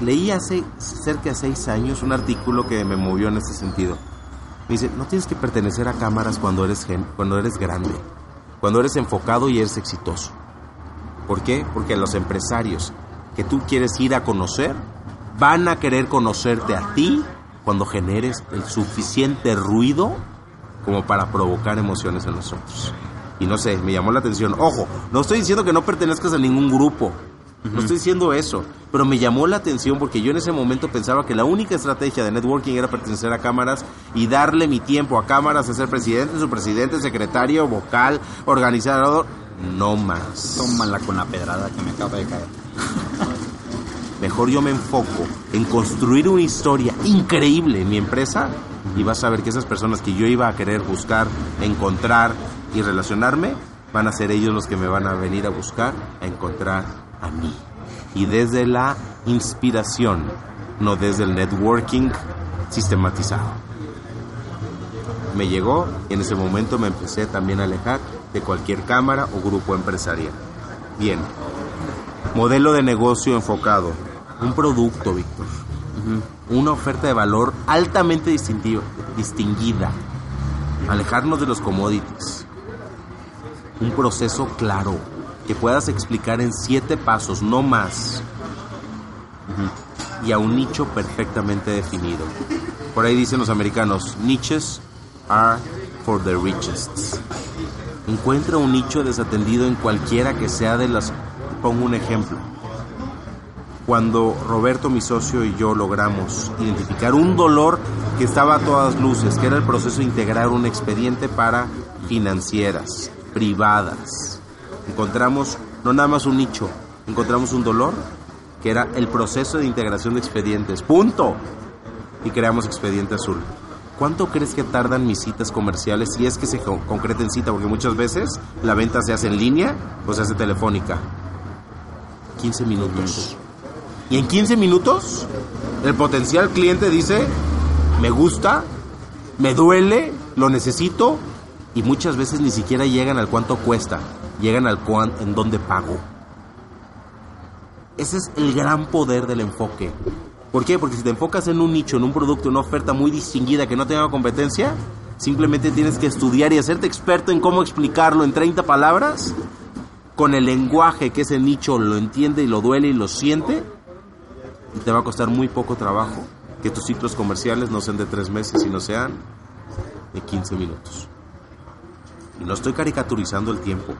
B: leí hace cerca de seis años un artículo que me movió en ese sentido. Me dice, no tienes que pertenecer a cámaras cuando eres, gen- cuando eres grande, cuando eres enfocado y eres exitoso. ¿Por qué? Porque los empresarios que tú quieres ir a conocer van a querer conocerte a ti cuando generes el suficiente ruido como para provocar emociones en nosotros. Y no sé, me llamó la atención. Ojo, no estoy diciendo que no pertenezcas a ningún grupo. No estoy diciendo eso, pero me llamó la atención porque yo en ese momento pensaba que la única estrategia de networking era pertenecer a cámaras y darle mi tiempo a cámaras a ser presidente, su presidente, secretario, vocal, organizador, no más.
A: Tómala con la pedrada que me acaba de caer. <laughs>
B: Mejor yo me enfoco en construir una historia increíble en mi empresa y vas a ver que esas personas que yo iba a querer buscar, encontrar y relacionarme, van a ser ellos los que me van a venir a buscar, a encontrar a mí. Y desde la inspiración, no desde el networking sistematizado. Me llegó y en ese momento me empecé también a alejar de cualquier cámara o grupo empresarial. Bien, modelo de negocio enfocado, un producto, Víctor. Una oferta de valor altamente distintiva, distinguida. Alejarnos de los commodities. Un proceso claro que puedas explicar en siete pasos, no más. Y a un nicho perfectamente definido. Por ahí dicen los americanos, niches are for the richest. Encuentra un nicho desatendido en cualquiera que sea de las... Pongo un ejemplo cuando Roberto, mi socio, y yo logramos identificar un dolor que estaba a todas luces, que era el proceso de integrar un expediente para financieras, privadas. Encontramos no nada más un nicho, encontramos un dolor que era el proceso de integración de expedientes. Punto. Y creamos expediente azul. ¿Cuánto crees que tardan mis citas comerciales si es que se concreta en cita? Porque muchas veces la venta se hace en línea o se hace telefónica. 15 minutos. Y en 15 minutos, el potencial cliente dice, me gusta, me duele, lo necesito, y muchas veces ni siquiera llegan al cuánto cuesta, llegan al cuánto, en dónde pago. Ese es el gran poder del enfoque. ¿Por qué? Porque si te enfocas en un nicho, en un producto, en una oferta muy distinguida que no tenga competencia, simplemente tienes que estudiar y hacerte experto en cómo explicarlo en 30 palabras, con el lenguaje que ese nicho lo entiende y lo duele y lo siente, te va a costar muy poco trabajo que tus ciclos comerciales no sean de tres meses, sino sean de 15 minutos. Y no estoy caricaturizando el tiempo.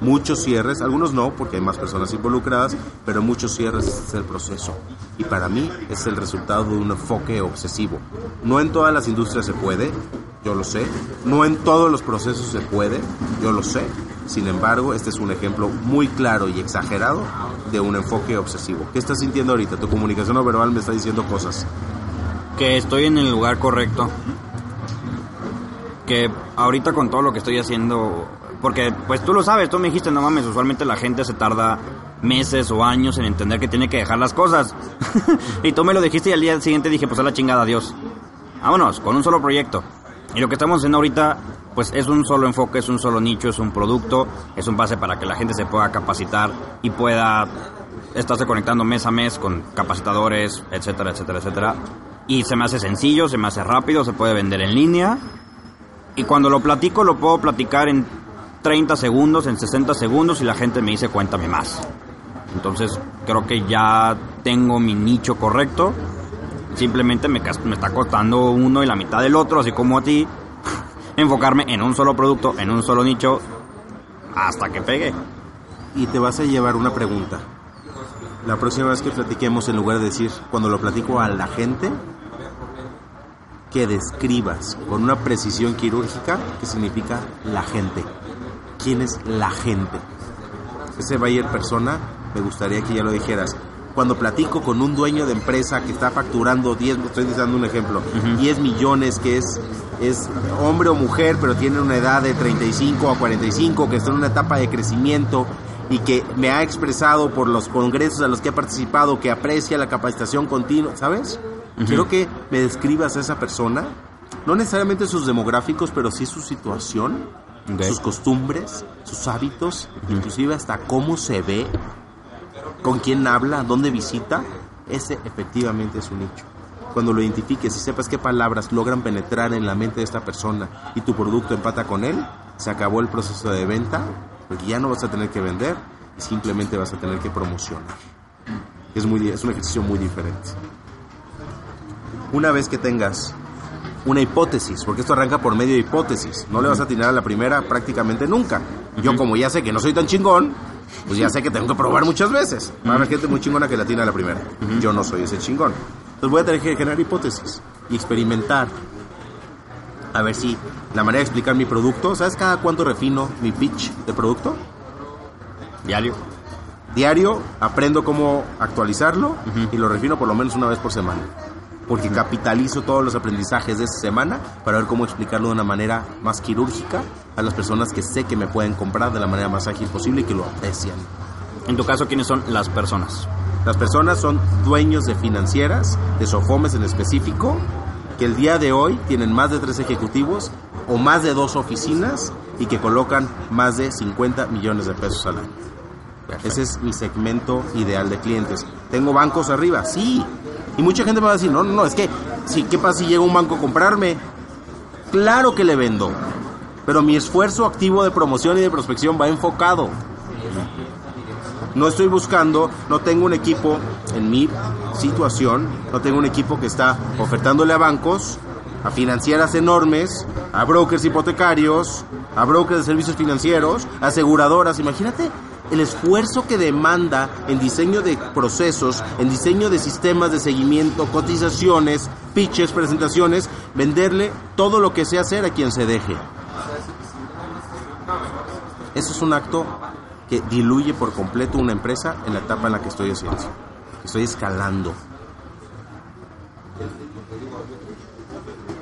B: Muchos cierres, algunos no, porque hay más personas involucradas, pero muchos cierres es el proceso. Y para mí es el resultado de un enfoque obsesivo. No en todas las industrias se puede, yo lo sé. No en todos los procesos se puede, yo lo sé. Sin embargo, este es un ejemplo muy claro y exagerado de un enfoque obsesivo. ¿Qué estás sintiendo ahorita? Tu comunicación no verbal me está diciendo cosas.
A: Que estoy en el lugar correcto. Que ahorita con todo lo que estoy haciendo, porque pues tú lo sabes, tú me dijiste, no mames, usualmente la gente se tarda meses o años en entender que tiene que dejar las cosas. <laughs> y tú me lo dijiste y al día siguiente dije, pues a la chingada, adiós. Vámonos, con un solo proyecto. Y lo que estamos haciendo ahorita, pues es un solo enfoque, es un solo nicho, es un producto, es un base para que la gente se pueda capacitar y pueda estarse conectando mes a mes con capacitadores, etcétera, etcétera, etcétera. Y se me hace sencillo, se me hace rápido, se puede vender en línea. Y cuando lo platico, lo puedo platicar en 30 segundos, en 60 segundos y la gente me dice cuéntame más. Entonces creo que ya tengo mi nicho correcto Simplemente me, está costando uno y la mitad del otro, así como a ti, <laughs> enfocarme en un solo producto, en un solo nicho, hasta que pegue.
B: Y te vas a llevar una pregunta. La próxima vez que platiquemos, en lugar de decir, cuando lo platico a la gente, que describas con una precisión quirúrgica qué significa la gente. ¿Quién es la gente? Ese Bayer persona, me gustaría que ya lo dijeras cuando platico con un dueño de empresa que está facturando 10, estoy dando un ejemplo, 10 millones, que es, es hombre o mujer, pero tiene una edad de 35 a 45, que está en una etapa de crecimiento y que me ha expresado por los congresos a los que ha participado que aprecia la capacitación continua, ¿sabes? Quiero que me describas a esa persona, no necesariamente sus demográficos, pero sí su situación, sus costumbres, sus hábitos, inclusive hasta cómo se ve, con quién habla, dónde visita, ese efectivamente es un nicho. Cuando lo identifiques y sepas qué palabras logran penetrar en la mente de esta persona y tu producto empata con él, se acabó el proceso de venta, porque ya no vas a tener que vender simplemente vas a tener que promocionar. Es, muy, es un ejercicio muy diferente. Una vez que tengas una hipótesis, porque esto arranca por medio de hipótesis, no le vas a atinar a la primera prácticamente nunca. Yo como ya sé que no soy tan chingón, pues ya sé que tengo que probar muchas veces. Va a haber gente muy chingona que la tiene a la primera. Yo no soy ese chingón. Entonces voy a tener que generar hipótesis y experimentar. A ver si la manera de explicar mi producto, ¿sabes cada cuánto refino mi pitch de producto?
A: Diario.
B: Diario aprendo cómo actualizarlo y lo refino por lo menos una vez por semana. Porque capitalizo todos los aprendizajes de esa semana para ver cómo explicarlo de una manera más quirúrgica a las personas que sé que me pueden comprar de la manera más ágil posible y que lo aprecian.
A: En tu caso, ¿quiénes son las personas?
B: Las personas son dueños de financieras, de Sofomes en específico, que el día de hoy tienen más de tres ejecutivos o más de dos oficinas y que colocan más de 50 millones de pesos al año. Ese es mi segmento ideal de clientes. ¿Tengo bancos arriba? Sí. Y mucha gente me va a decir, no, no, no, es que, sí, ¿qué pasa si llega un banco a comprarme? Claro que le vendo. Pero mi esfuerzo activo de promoción y de prospección va enfocado. No estoy buscando, no tengo un equipo en mi situación, no tengo un equipo que está ofertándole a bancos, a financieras enormes, a brokers hipotecarios, a brokers de servicios financieros, aseguradoras. Imagínate el esfuerzo que demanda en diseño de procesos, en diseño de sistemas de seguimiento, cotizaciones, pitches, presentaciones, venderle todo lo que sé hacer a quien se deje. Eso es un acto que diluye por completo una empresa en la etapa en la que estoy haciendo. Estoy escalando.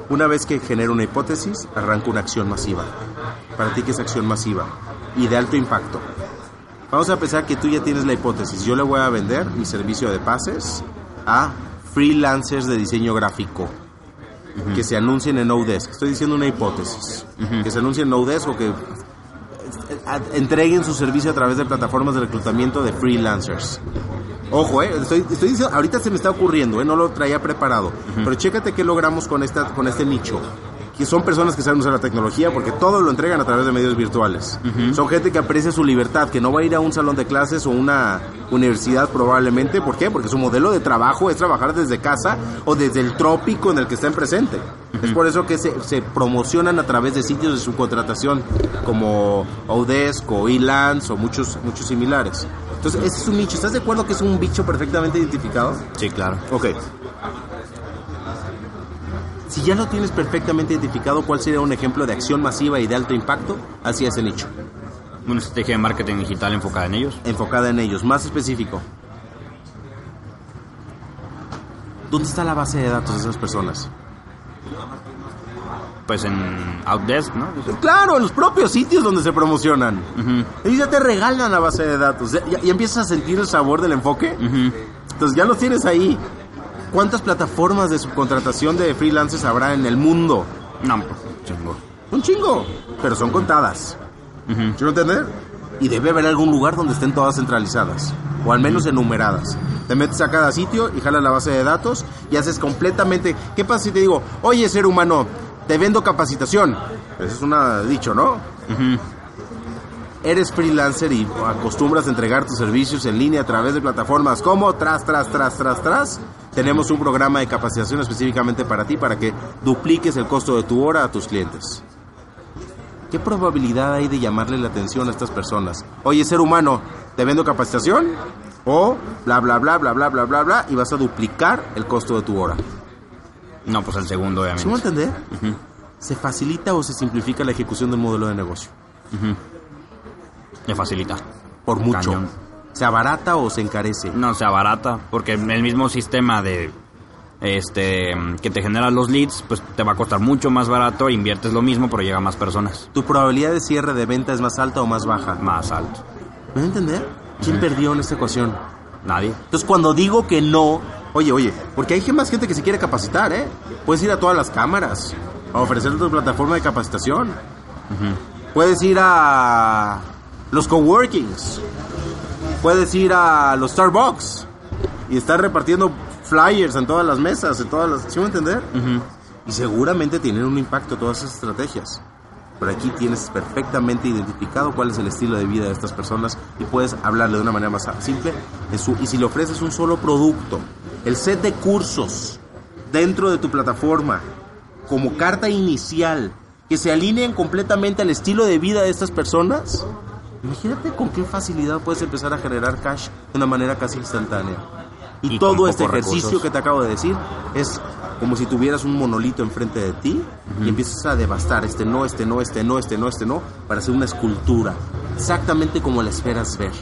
B: Una vez que genero una hipótesis, arranco una acción masiva. Para ti, ¿qué es acción masiva? Y de alto impacto. Vamos a pensar que tú ya tienes la hipótesis. Yo le voy a vender mi servicio de pases a freelancers de diseño gráfico que se anuncien en Odesk. Estoy diciendo una hipótesis. Que se anuncien en Odesk o que entreguen su servicio a través de plataformas de reclutamiento de freelancers. Ojo, eh, estoy, estoy diciendo, ahorita se me está ocurriendo, eh, no lo traía preparado. Pero chécate qué logramos con, esta, con este nicho. Que son personas que saben usar la tecnología porque todo lo entregan a través de medios virtuales. Son gente que aprecia su libertad, que no va a ir a un salón de clases o una universidad probablemente. ¿Por qué? Porque su modelo de trabajo es trabajar desde casa o desde el trópico en el que estén presente. Es por eso que se, se, promocionan a través de sitios de subcontratación como Odesk o Elance o muchos, muchos similares. Entonces, ese es un nicho. ¿Estás de acuerdo que es un bicho perfectamente identificado?
A: Sí, claro.
B: Ok. Si ya lo tienes perfectamente identificado, ¿cuál sería un ejemplo de acción masiva y de alto impacto hacia ese nicho?
A: Una estrategia de marketing digital enfocada en ellos.
B: Enfocada en ellos, más específico. ¿Dónde está la base de datos de esas personas?
A: Pues en Outdesk, ¿no?
B: Claro, en los propios sitios donde se promocionan. Ellos ya te regalan la base de datos. Ya, ya empiezas a sentir el sabor del enfoque. Entonces ya los tienes ahí. ¿Cuántas plataformas de subcontratación de freelancers habrá en el mundo?
A: No, pues, chingo.
B: Un chingo, pero son contadas. ¿Sí lo entender? Y debe haber algún lugar donde estén todas centralizadas, o al menos enumeradas. Te metes a cada sitio y jalas la base de datos y haces completamente... ¿Qué pasa si te digo, oye ser humano, te vendo capacitación? Eso es un dicho, ¿no? Eres freelancer y acostumbras a entregar tus servicios en línea a través de plataformas como tras, tras, tras, tras, tras. Tenemos un programa de capacitación específicamente para ti para que dupliques el costo de tu hora a tus clientes. ¿Qué probabilidad hay de llamarle la atención a estas personas? Oye, ser humano, ¿te vendo capacitación? O bla, bla, bla, bla, bla, bla, bla, bla, y vas a duplicar el costo de tu hora.
A: No, pues el segundo, obviamente.
B: ¿Sí me entender? ¿Se facilita o se simplifica la ejecución del modelo de negocio?
A: Le facilita.
B: Por mucho.
A: Cañón.
B: ¿Se abarata o se encarece?
A: No, se abarata, porque el mismo sistema de este que te genera los leads, pues te va a costar mucho más barato, inviertes lo mismo, pero llega a más personas.
B: ¿Tu probabilidad de cierre de venta es más alta o más baja?
A: Más alto.
B: ¿Me voy a entender? ¿Quién perdió en esta ecuación?
A: Nadie.
B: Entonces, cuando digo que no, oye, oye, porque hay más gente que se quiere capacitar, ¿eh? Puedes ir a todas las cámaras a ofrecer tu plataforma de capacitación. Puedes ir a los coworkings. Puedes ir a los Starbucks y estar repartiendo flyers en todas las mesas, en todas las... ¿Sí me entender? Y seguramente tienen un impacto todas esas estrategias. Pero aquí tienes perfectamente identificado cuál es el estilo de vida de estas personas y puedes hablarle de una manera más simple. y si le ofreces un solo producto, el set de cursos dentro de tu plataforma, como carta inicial, que se alineen completamente al estilo de vida de estas personas, imagínate con qué facilidad puedes empezar a generar cash de una manera casi instantánea. Y,
A: Y
B: todo este ejercicio
A: recursos.
B: que te acabo de decir es como si tuvieras un monolito enfrente de ti y empiezas a devastar este no, este no, este no, este no, este no, para hacer una escultura, exactamente como la esperas ver.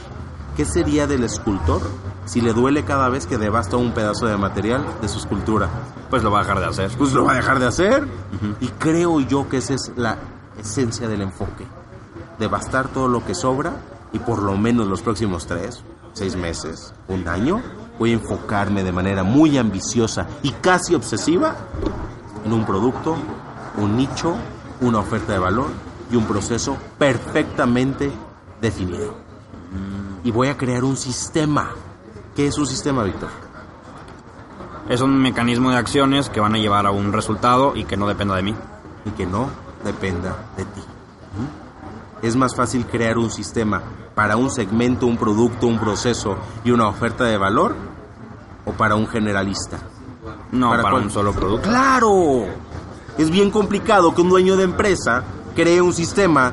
B: ¿qué sería del escultor si le duele cada vez que devasta un pedazo de material de su escultura?
A: Pues lo va a dejar de hacer.
B: Pues lo va a dejar de hacer. Y creo yo que esa es la esencia del enfoque. Devastar todo lo que sobra y por lo menos los próximos tres, seis meses, un año, voy a enfocarme de manera muy ambiciosa y casi obsesiva en un producto, un nicho, una oferta de valor y un proceso perfectamente definido. Y voy a crear un sistema. ¿Qué es un sistema, Víctor?
A: Es un mecanismo de acciones que van a llevar a un resultado y que no dependa de mí.
B: Y que no dependa de ti. Es más fácil crear un sistema para un segmento, un producto, un proceso y una oferta de valor o para un generalista.
A: No, para, un solo producto.
B: ¡Claro! Es bien complicado que un dueño de empresa cree un sistema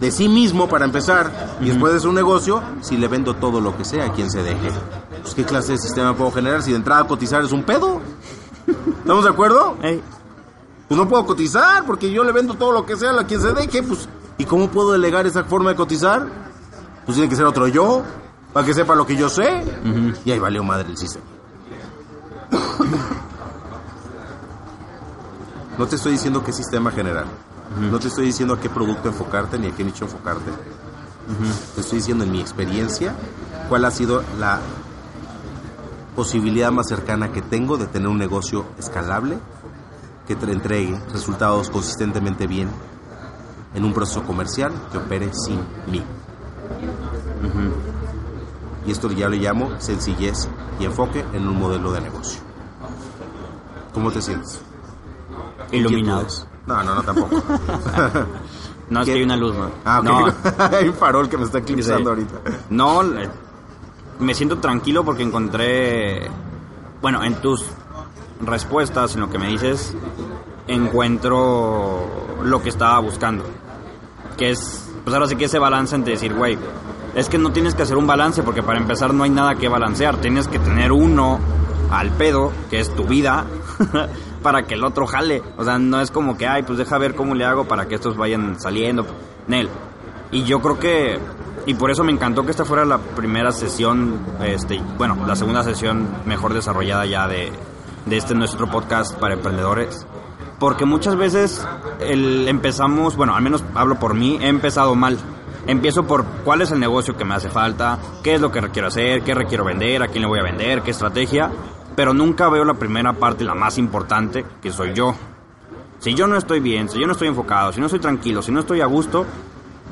B: de sí mismo para empezar y después de su negocio si le vendo todo lo que sea a quien se deje. Pues, ¿Qué clase de sistema puedo generar si de entrada cotizar es un pedo? ¿Estamos de acuerdo? Pues no puedo cotizar porque yo le vendo todo lo que sea a quien se deje. Pues, ¿Y cómo puedo delegar esa forma de cotizar? Pues tiene que ser otro yo, para que sepa lo que yo sé. Y ahí valió madre el sistema. No te estoy diciendo qué sistema generar. No te estoy diciendo a qué producto enfocarte ni a qué nicho enfocarte. Te estoy diciendo en mi experiencia cuál ha sido la posibilidad más cercana que tengo de tener un negocio escalable que te entregue resultados consistentemente bien en un proceso comercial que opere sin mí. Y esto ya le llamo sencillez y enfoque en un modelo de negocio. ¿Cómo te sientes?
A: iluminado.
B: ¿Inquietudes? No, no, no, tampoco. <laughs>
A: No, es
B: ¿Qué?
A: que hay una luz, ¿no?
B: ah, ok.
A: No, <laughs>
B: hay un farol que me está eclipsando
A: Sí.
B: ahorita.
A: No, le- me siento tranquilo porque encontré, bueno, en tus respuestas, en lo que me dices, encuentro lo que estaba buscando. Que es, pues ahora sí que ese balance entre decir, güey, es que no tienes que hacer un balance porque para empezar no hay nada que balancear. Tienes que tener uno al pedo, que es tu vida, <laughs> para que el otro jale. O sea, no es como que, ay, pues deja ver cómo le hago para que estos vayan saliendo. Nel. Y yo creo que, y por eso me encantó que esta fuera la primera sesión, este, bueno, la segunda sesión mejor desarrollada ya de, de este nuestro podcast para emprendedores. Porque muchas veces el, empezamos, bueno, al menos hablo por mí, he empezado mal. Empiezo por cuál es el negocio que me hace falta, qué es lo que requiero hacer, qué requiero vender, a quién le voy a vender, qué estrategia, pero nunca veo la primera parte, la más importante, que soy yo. Si yo no estoy bien, si yo no estoy enfocado, si no estoy tranquilo, si no estoy a gusto,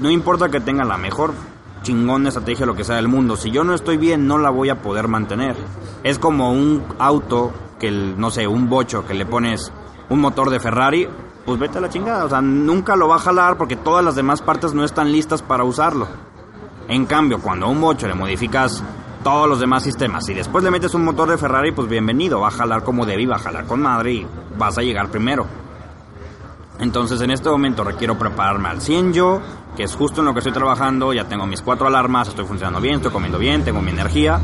A: no importa que tenga la mejor chingón estrategia, lo que sea del mundo, si yo no estoy bien, no la voy a poder mantener. Es como un auto que, el, no sé, un bocho que le pones un motor de Ferrari, pues vete a la chingada. O sea, nunca lo va a jalar porque todas las demás partes no están listas para usarlo. En cambio, cuando a un bocho le modificas todos los demás sistemas y después le metes un motor de Ferrari, pues bienvenido, va a jalar como debe, va a jalar con madre y vas a llegar primero. Entonces en este momento requiero prepararme al 100 yo, que es justo en lo que estoy trabajando, ya tengo mis cuatro alarmas, estoy funcionando bien, estoy comiendo bien, tengo mi energía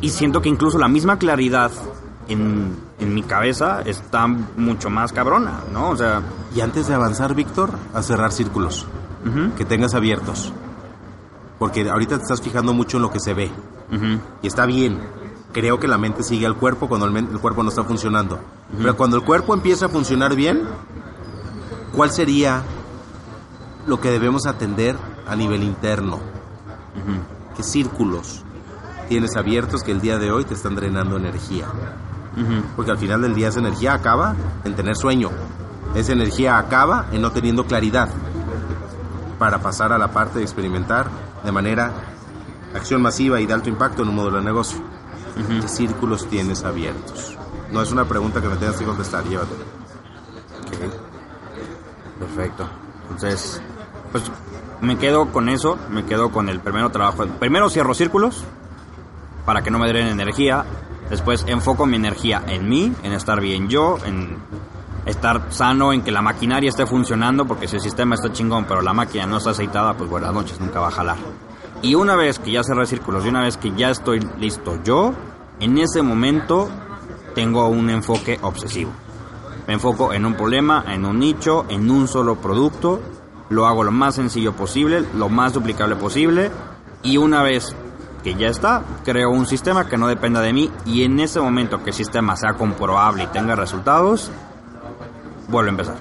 A: y siento que incluso la misma claridad en, en mi cabeza está mucho más cabrona, ¿no? O sea,
B: Y antes de avanzar, Víctor, a cerrar círculos.
A: ujú,
B: Que tengas abiertos. Porque ahorita te estás fijando mucho en lo que se ve.
A: ujú,
B: Y está bien. Creo que la mente sigue al cuerpo cuando el, el cuerpo no está funcionando. Pero cuando el cuerpo empieza a funcionar bien, ¿cuál sería lo que debemos atender a nivel interno? ¿Qué círculos tienes abiertos que el día de hoy te están drenando energía? Porque al final del día esa energía acaba en tener sueño. Esa energía acaba en no teniendo claridad para pasar a la parte de experimentar de manera acción masiva y de alto impacto en un modelo de negocio. ¿Qué círculos tienes abiertos? No es una pregunta que me tengas que contestar, llévatela.
A: Perfecto. Entonces, pues me quedo con eso, me quedo con el primero trabajo. Primero cierro círculos para que no me drene energía. Después enfoco mi energía en mí, en estar bien yo, en estar sano, en que la maquinaria esté funcionando, porque si el sistema está chingón, pero la máquina no está aceitada, pues buenas noches, nunca va a jalar. Y una vez que ya cerré círculos y una vez que ya estoy listo yo, en ese momento tengo un enfoque obsesivo. Me enfoco en un problema, en un nicho, en un solo producto. Lo hago lo más sencillo posible, lo más duplicable posible. Y una vez que ya está, creo un sistema que no dependa de mí y en ese momento que el sistema sea comprobable y tenga resultados, vuelvo a empezar.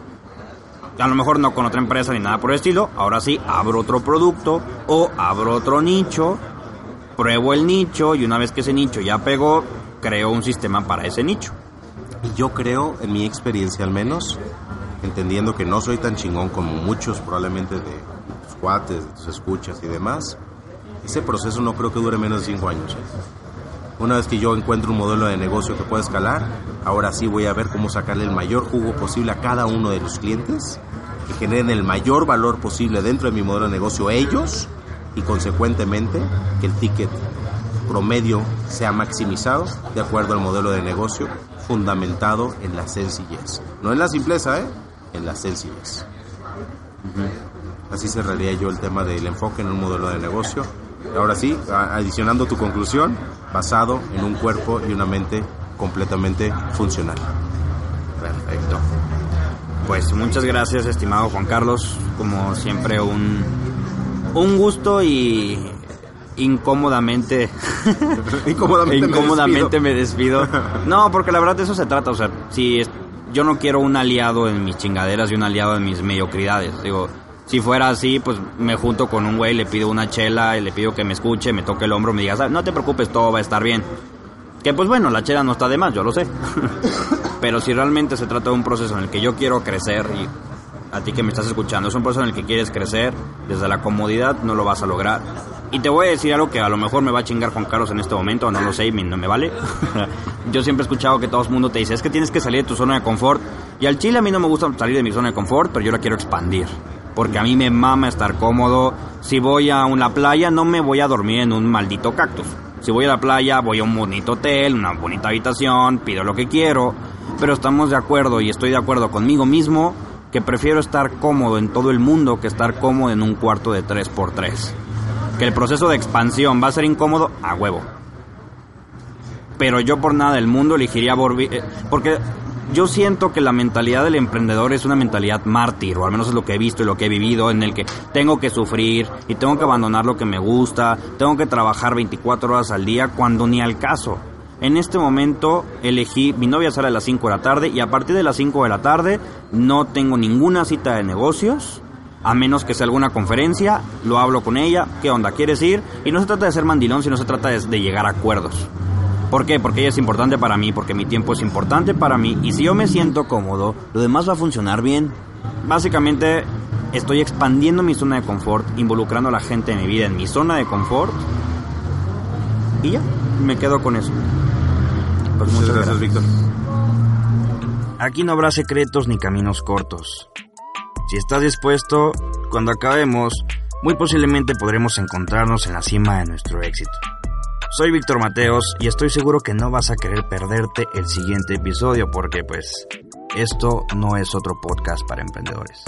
A: A lo mejor no con otra empresa ni nada por el estilo, ahora sí, abro otro producto o abro otro nicho, pruebo el nicho y una vez que ese nicho ya pegó, creo un sistema para ese nicho.
B: Y yo creo, en mi experiencia al menos, entendiendo que no soy tan chingón como muchos probablemente de tus cuates, de tus escuchas y demás, ese proceso no creo que dure menos de cinco años. Una vez que yo encuentro un modelo de negocio que pueda escalar, ahora sí voy a ver cómo sacarle el mayor jugo posible a cada uno de los clientes, que generen el mayor valor posible dentro de mi modelo de negocio ellos y consecuentemente que el ticket promedio sea maximizado de acuerdo al modelo de negocio fundamentado en la sencillez. No en la simpleza, ¿eh? En la sencillez. Así cerraría yo el tema del enfoque en un modelo de negocio. Ahora sí, adicionando tu conclusión, basado en un cuerpo y una mente completamente funcional.
A: Perfecto. Pues muchas gracias, estimado Juan Carlos. Como siempre, un, un gusto y incómodamente <laughs>
B: incómodamente,
A: incómodamente me, despido. No, porque la verdad de eso se trata. O sea, si yo no quiero un aliado en mis chingaderas y un aliado en mis mediocridades. Digo, si fuera así, pues me junto con un güey, le pido una chela y le pido que me escuche, me toque el hombro, me diga, no te preocupes, todo va a estar bien. Que pues bueno, la chela no está de más, yo lo sé. <laughs> Pero si realmente se trata de un proceso en el que yo quiero crecer y a ti que me estás escuchando, es un proceso en el que quieres crecer, desde la comodidad no lo vas a lograr. Y te voy a decir algo que a lo mejor me va a chingar Juan Carlos en este momento, no lo sé y no me vale. <laughs> Yo siempre he escuchado que todo el mundo te dice, es que tienes que salir de tu zona de confort. Y al chile a mí no me gusta salir de mi zona de confort, pero yo la quiero expandir. Porque a mí me mama estar cómodo. Si voy a una playa, no me voy a dormir en un maldito cactus. Si voy a la playa, voy a un bonito hotel, una bonita habitación, pido lo que quiero. Pero estamos de acuerdo y estoy de acuerdo conmigo mismo que prefiero estar cómodo en todo el mundo que estar cómodo en un cuarto de 3x3. Que el proceso de expansión va a ser incómodo a huevo. Pero yo por nada del mundo elegiría eh, porque yo siento que la mentalidad del emprendedor es una mentalidad mártir, o al menos es lo que he visto y lo que he vivido, en el que tengo que sufrir y tengo que abandonar lo que me gusta, tengo que trabajar 24 horas al día cuando ni al caso. En este momento elegí, mi novia sale a las 5 de la tarde y a partir de las 5 de la tarde no tengo ninguna cita de negocios, a menos que sea alguna conferencia, lo hablo con ella, ¿qué onda? ¿Quieres ir? Y no se trata de ser mandilón, sino se trata de, llegar a acuerdos. ¿Por qué? Porque ella es importante para mí, porque mi tiempo es importante para mí y si yo me siento cómodo, lo demás va a funcionar bien. Básicamente estoy expandiendo mi zona de confort, involucrando a la gente de mi vida en mi zona de confort y ya, me quedo con eso.
B: Pues muchas, gracias, Víctor.
A: Aquí no habrá secretos ni caminos cortos. Si estás dispuesto, cuando acabemos, muy posiblemente podremos encontrarnos en la cima de nuestro éxito. Soy Víctor Mateos y estoy seguro que no vas a querer perderte el siguiente episodio porque pues esto no es otro podcast para emprendedores.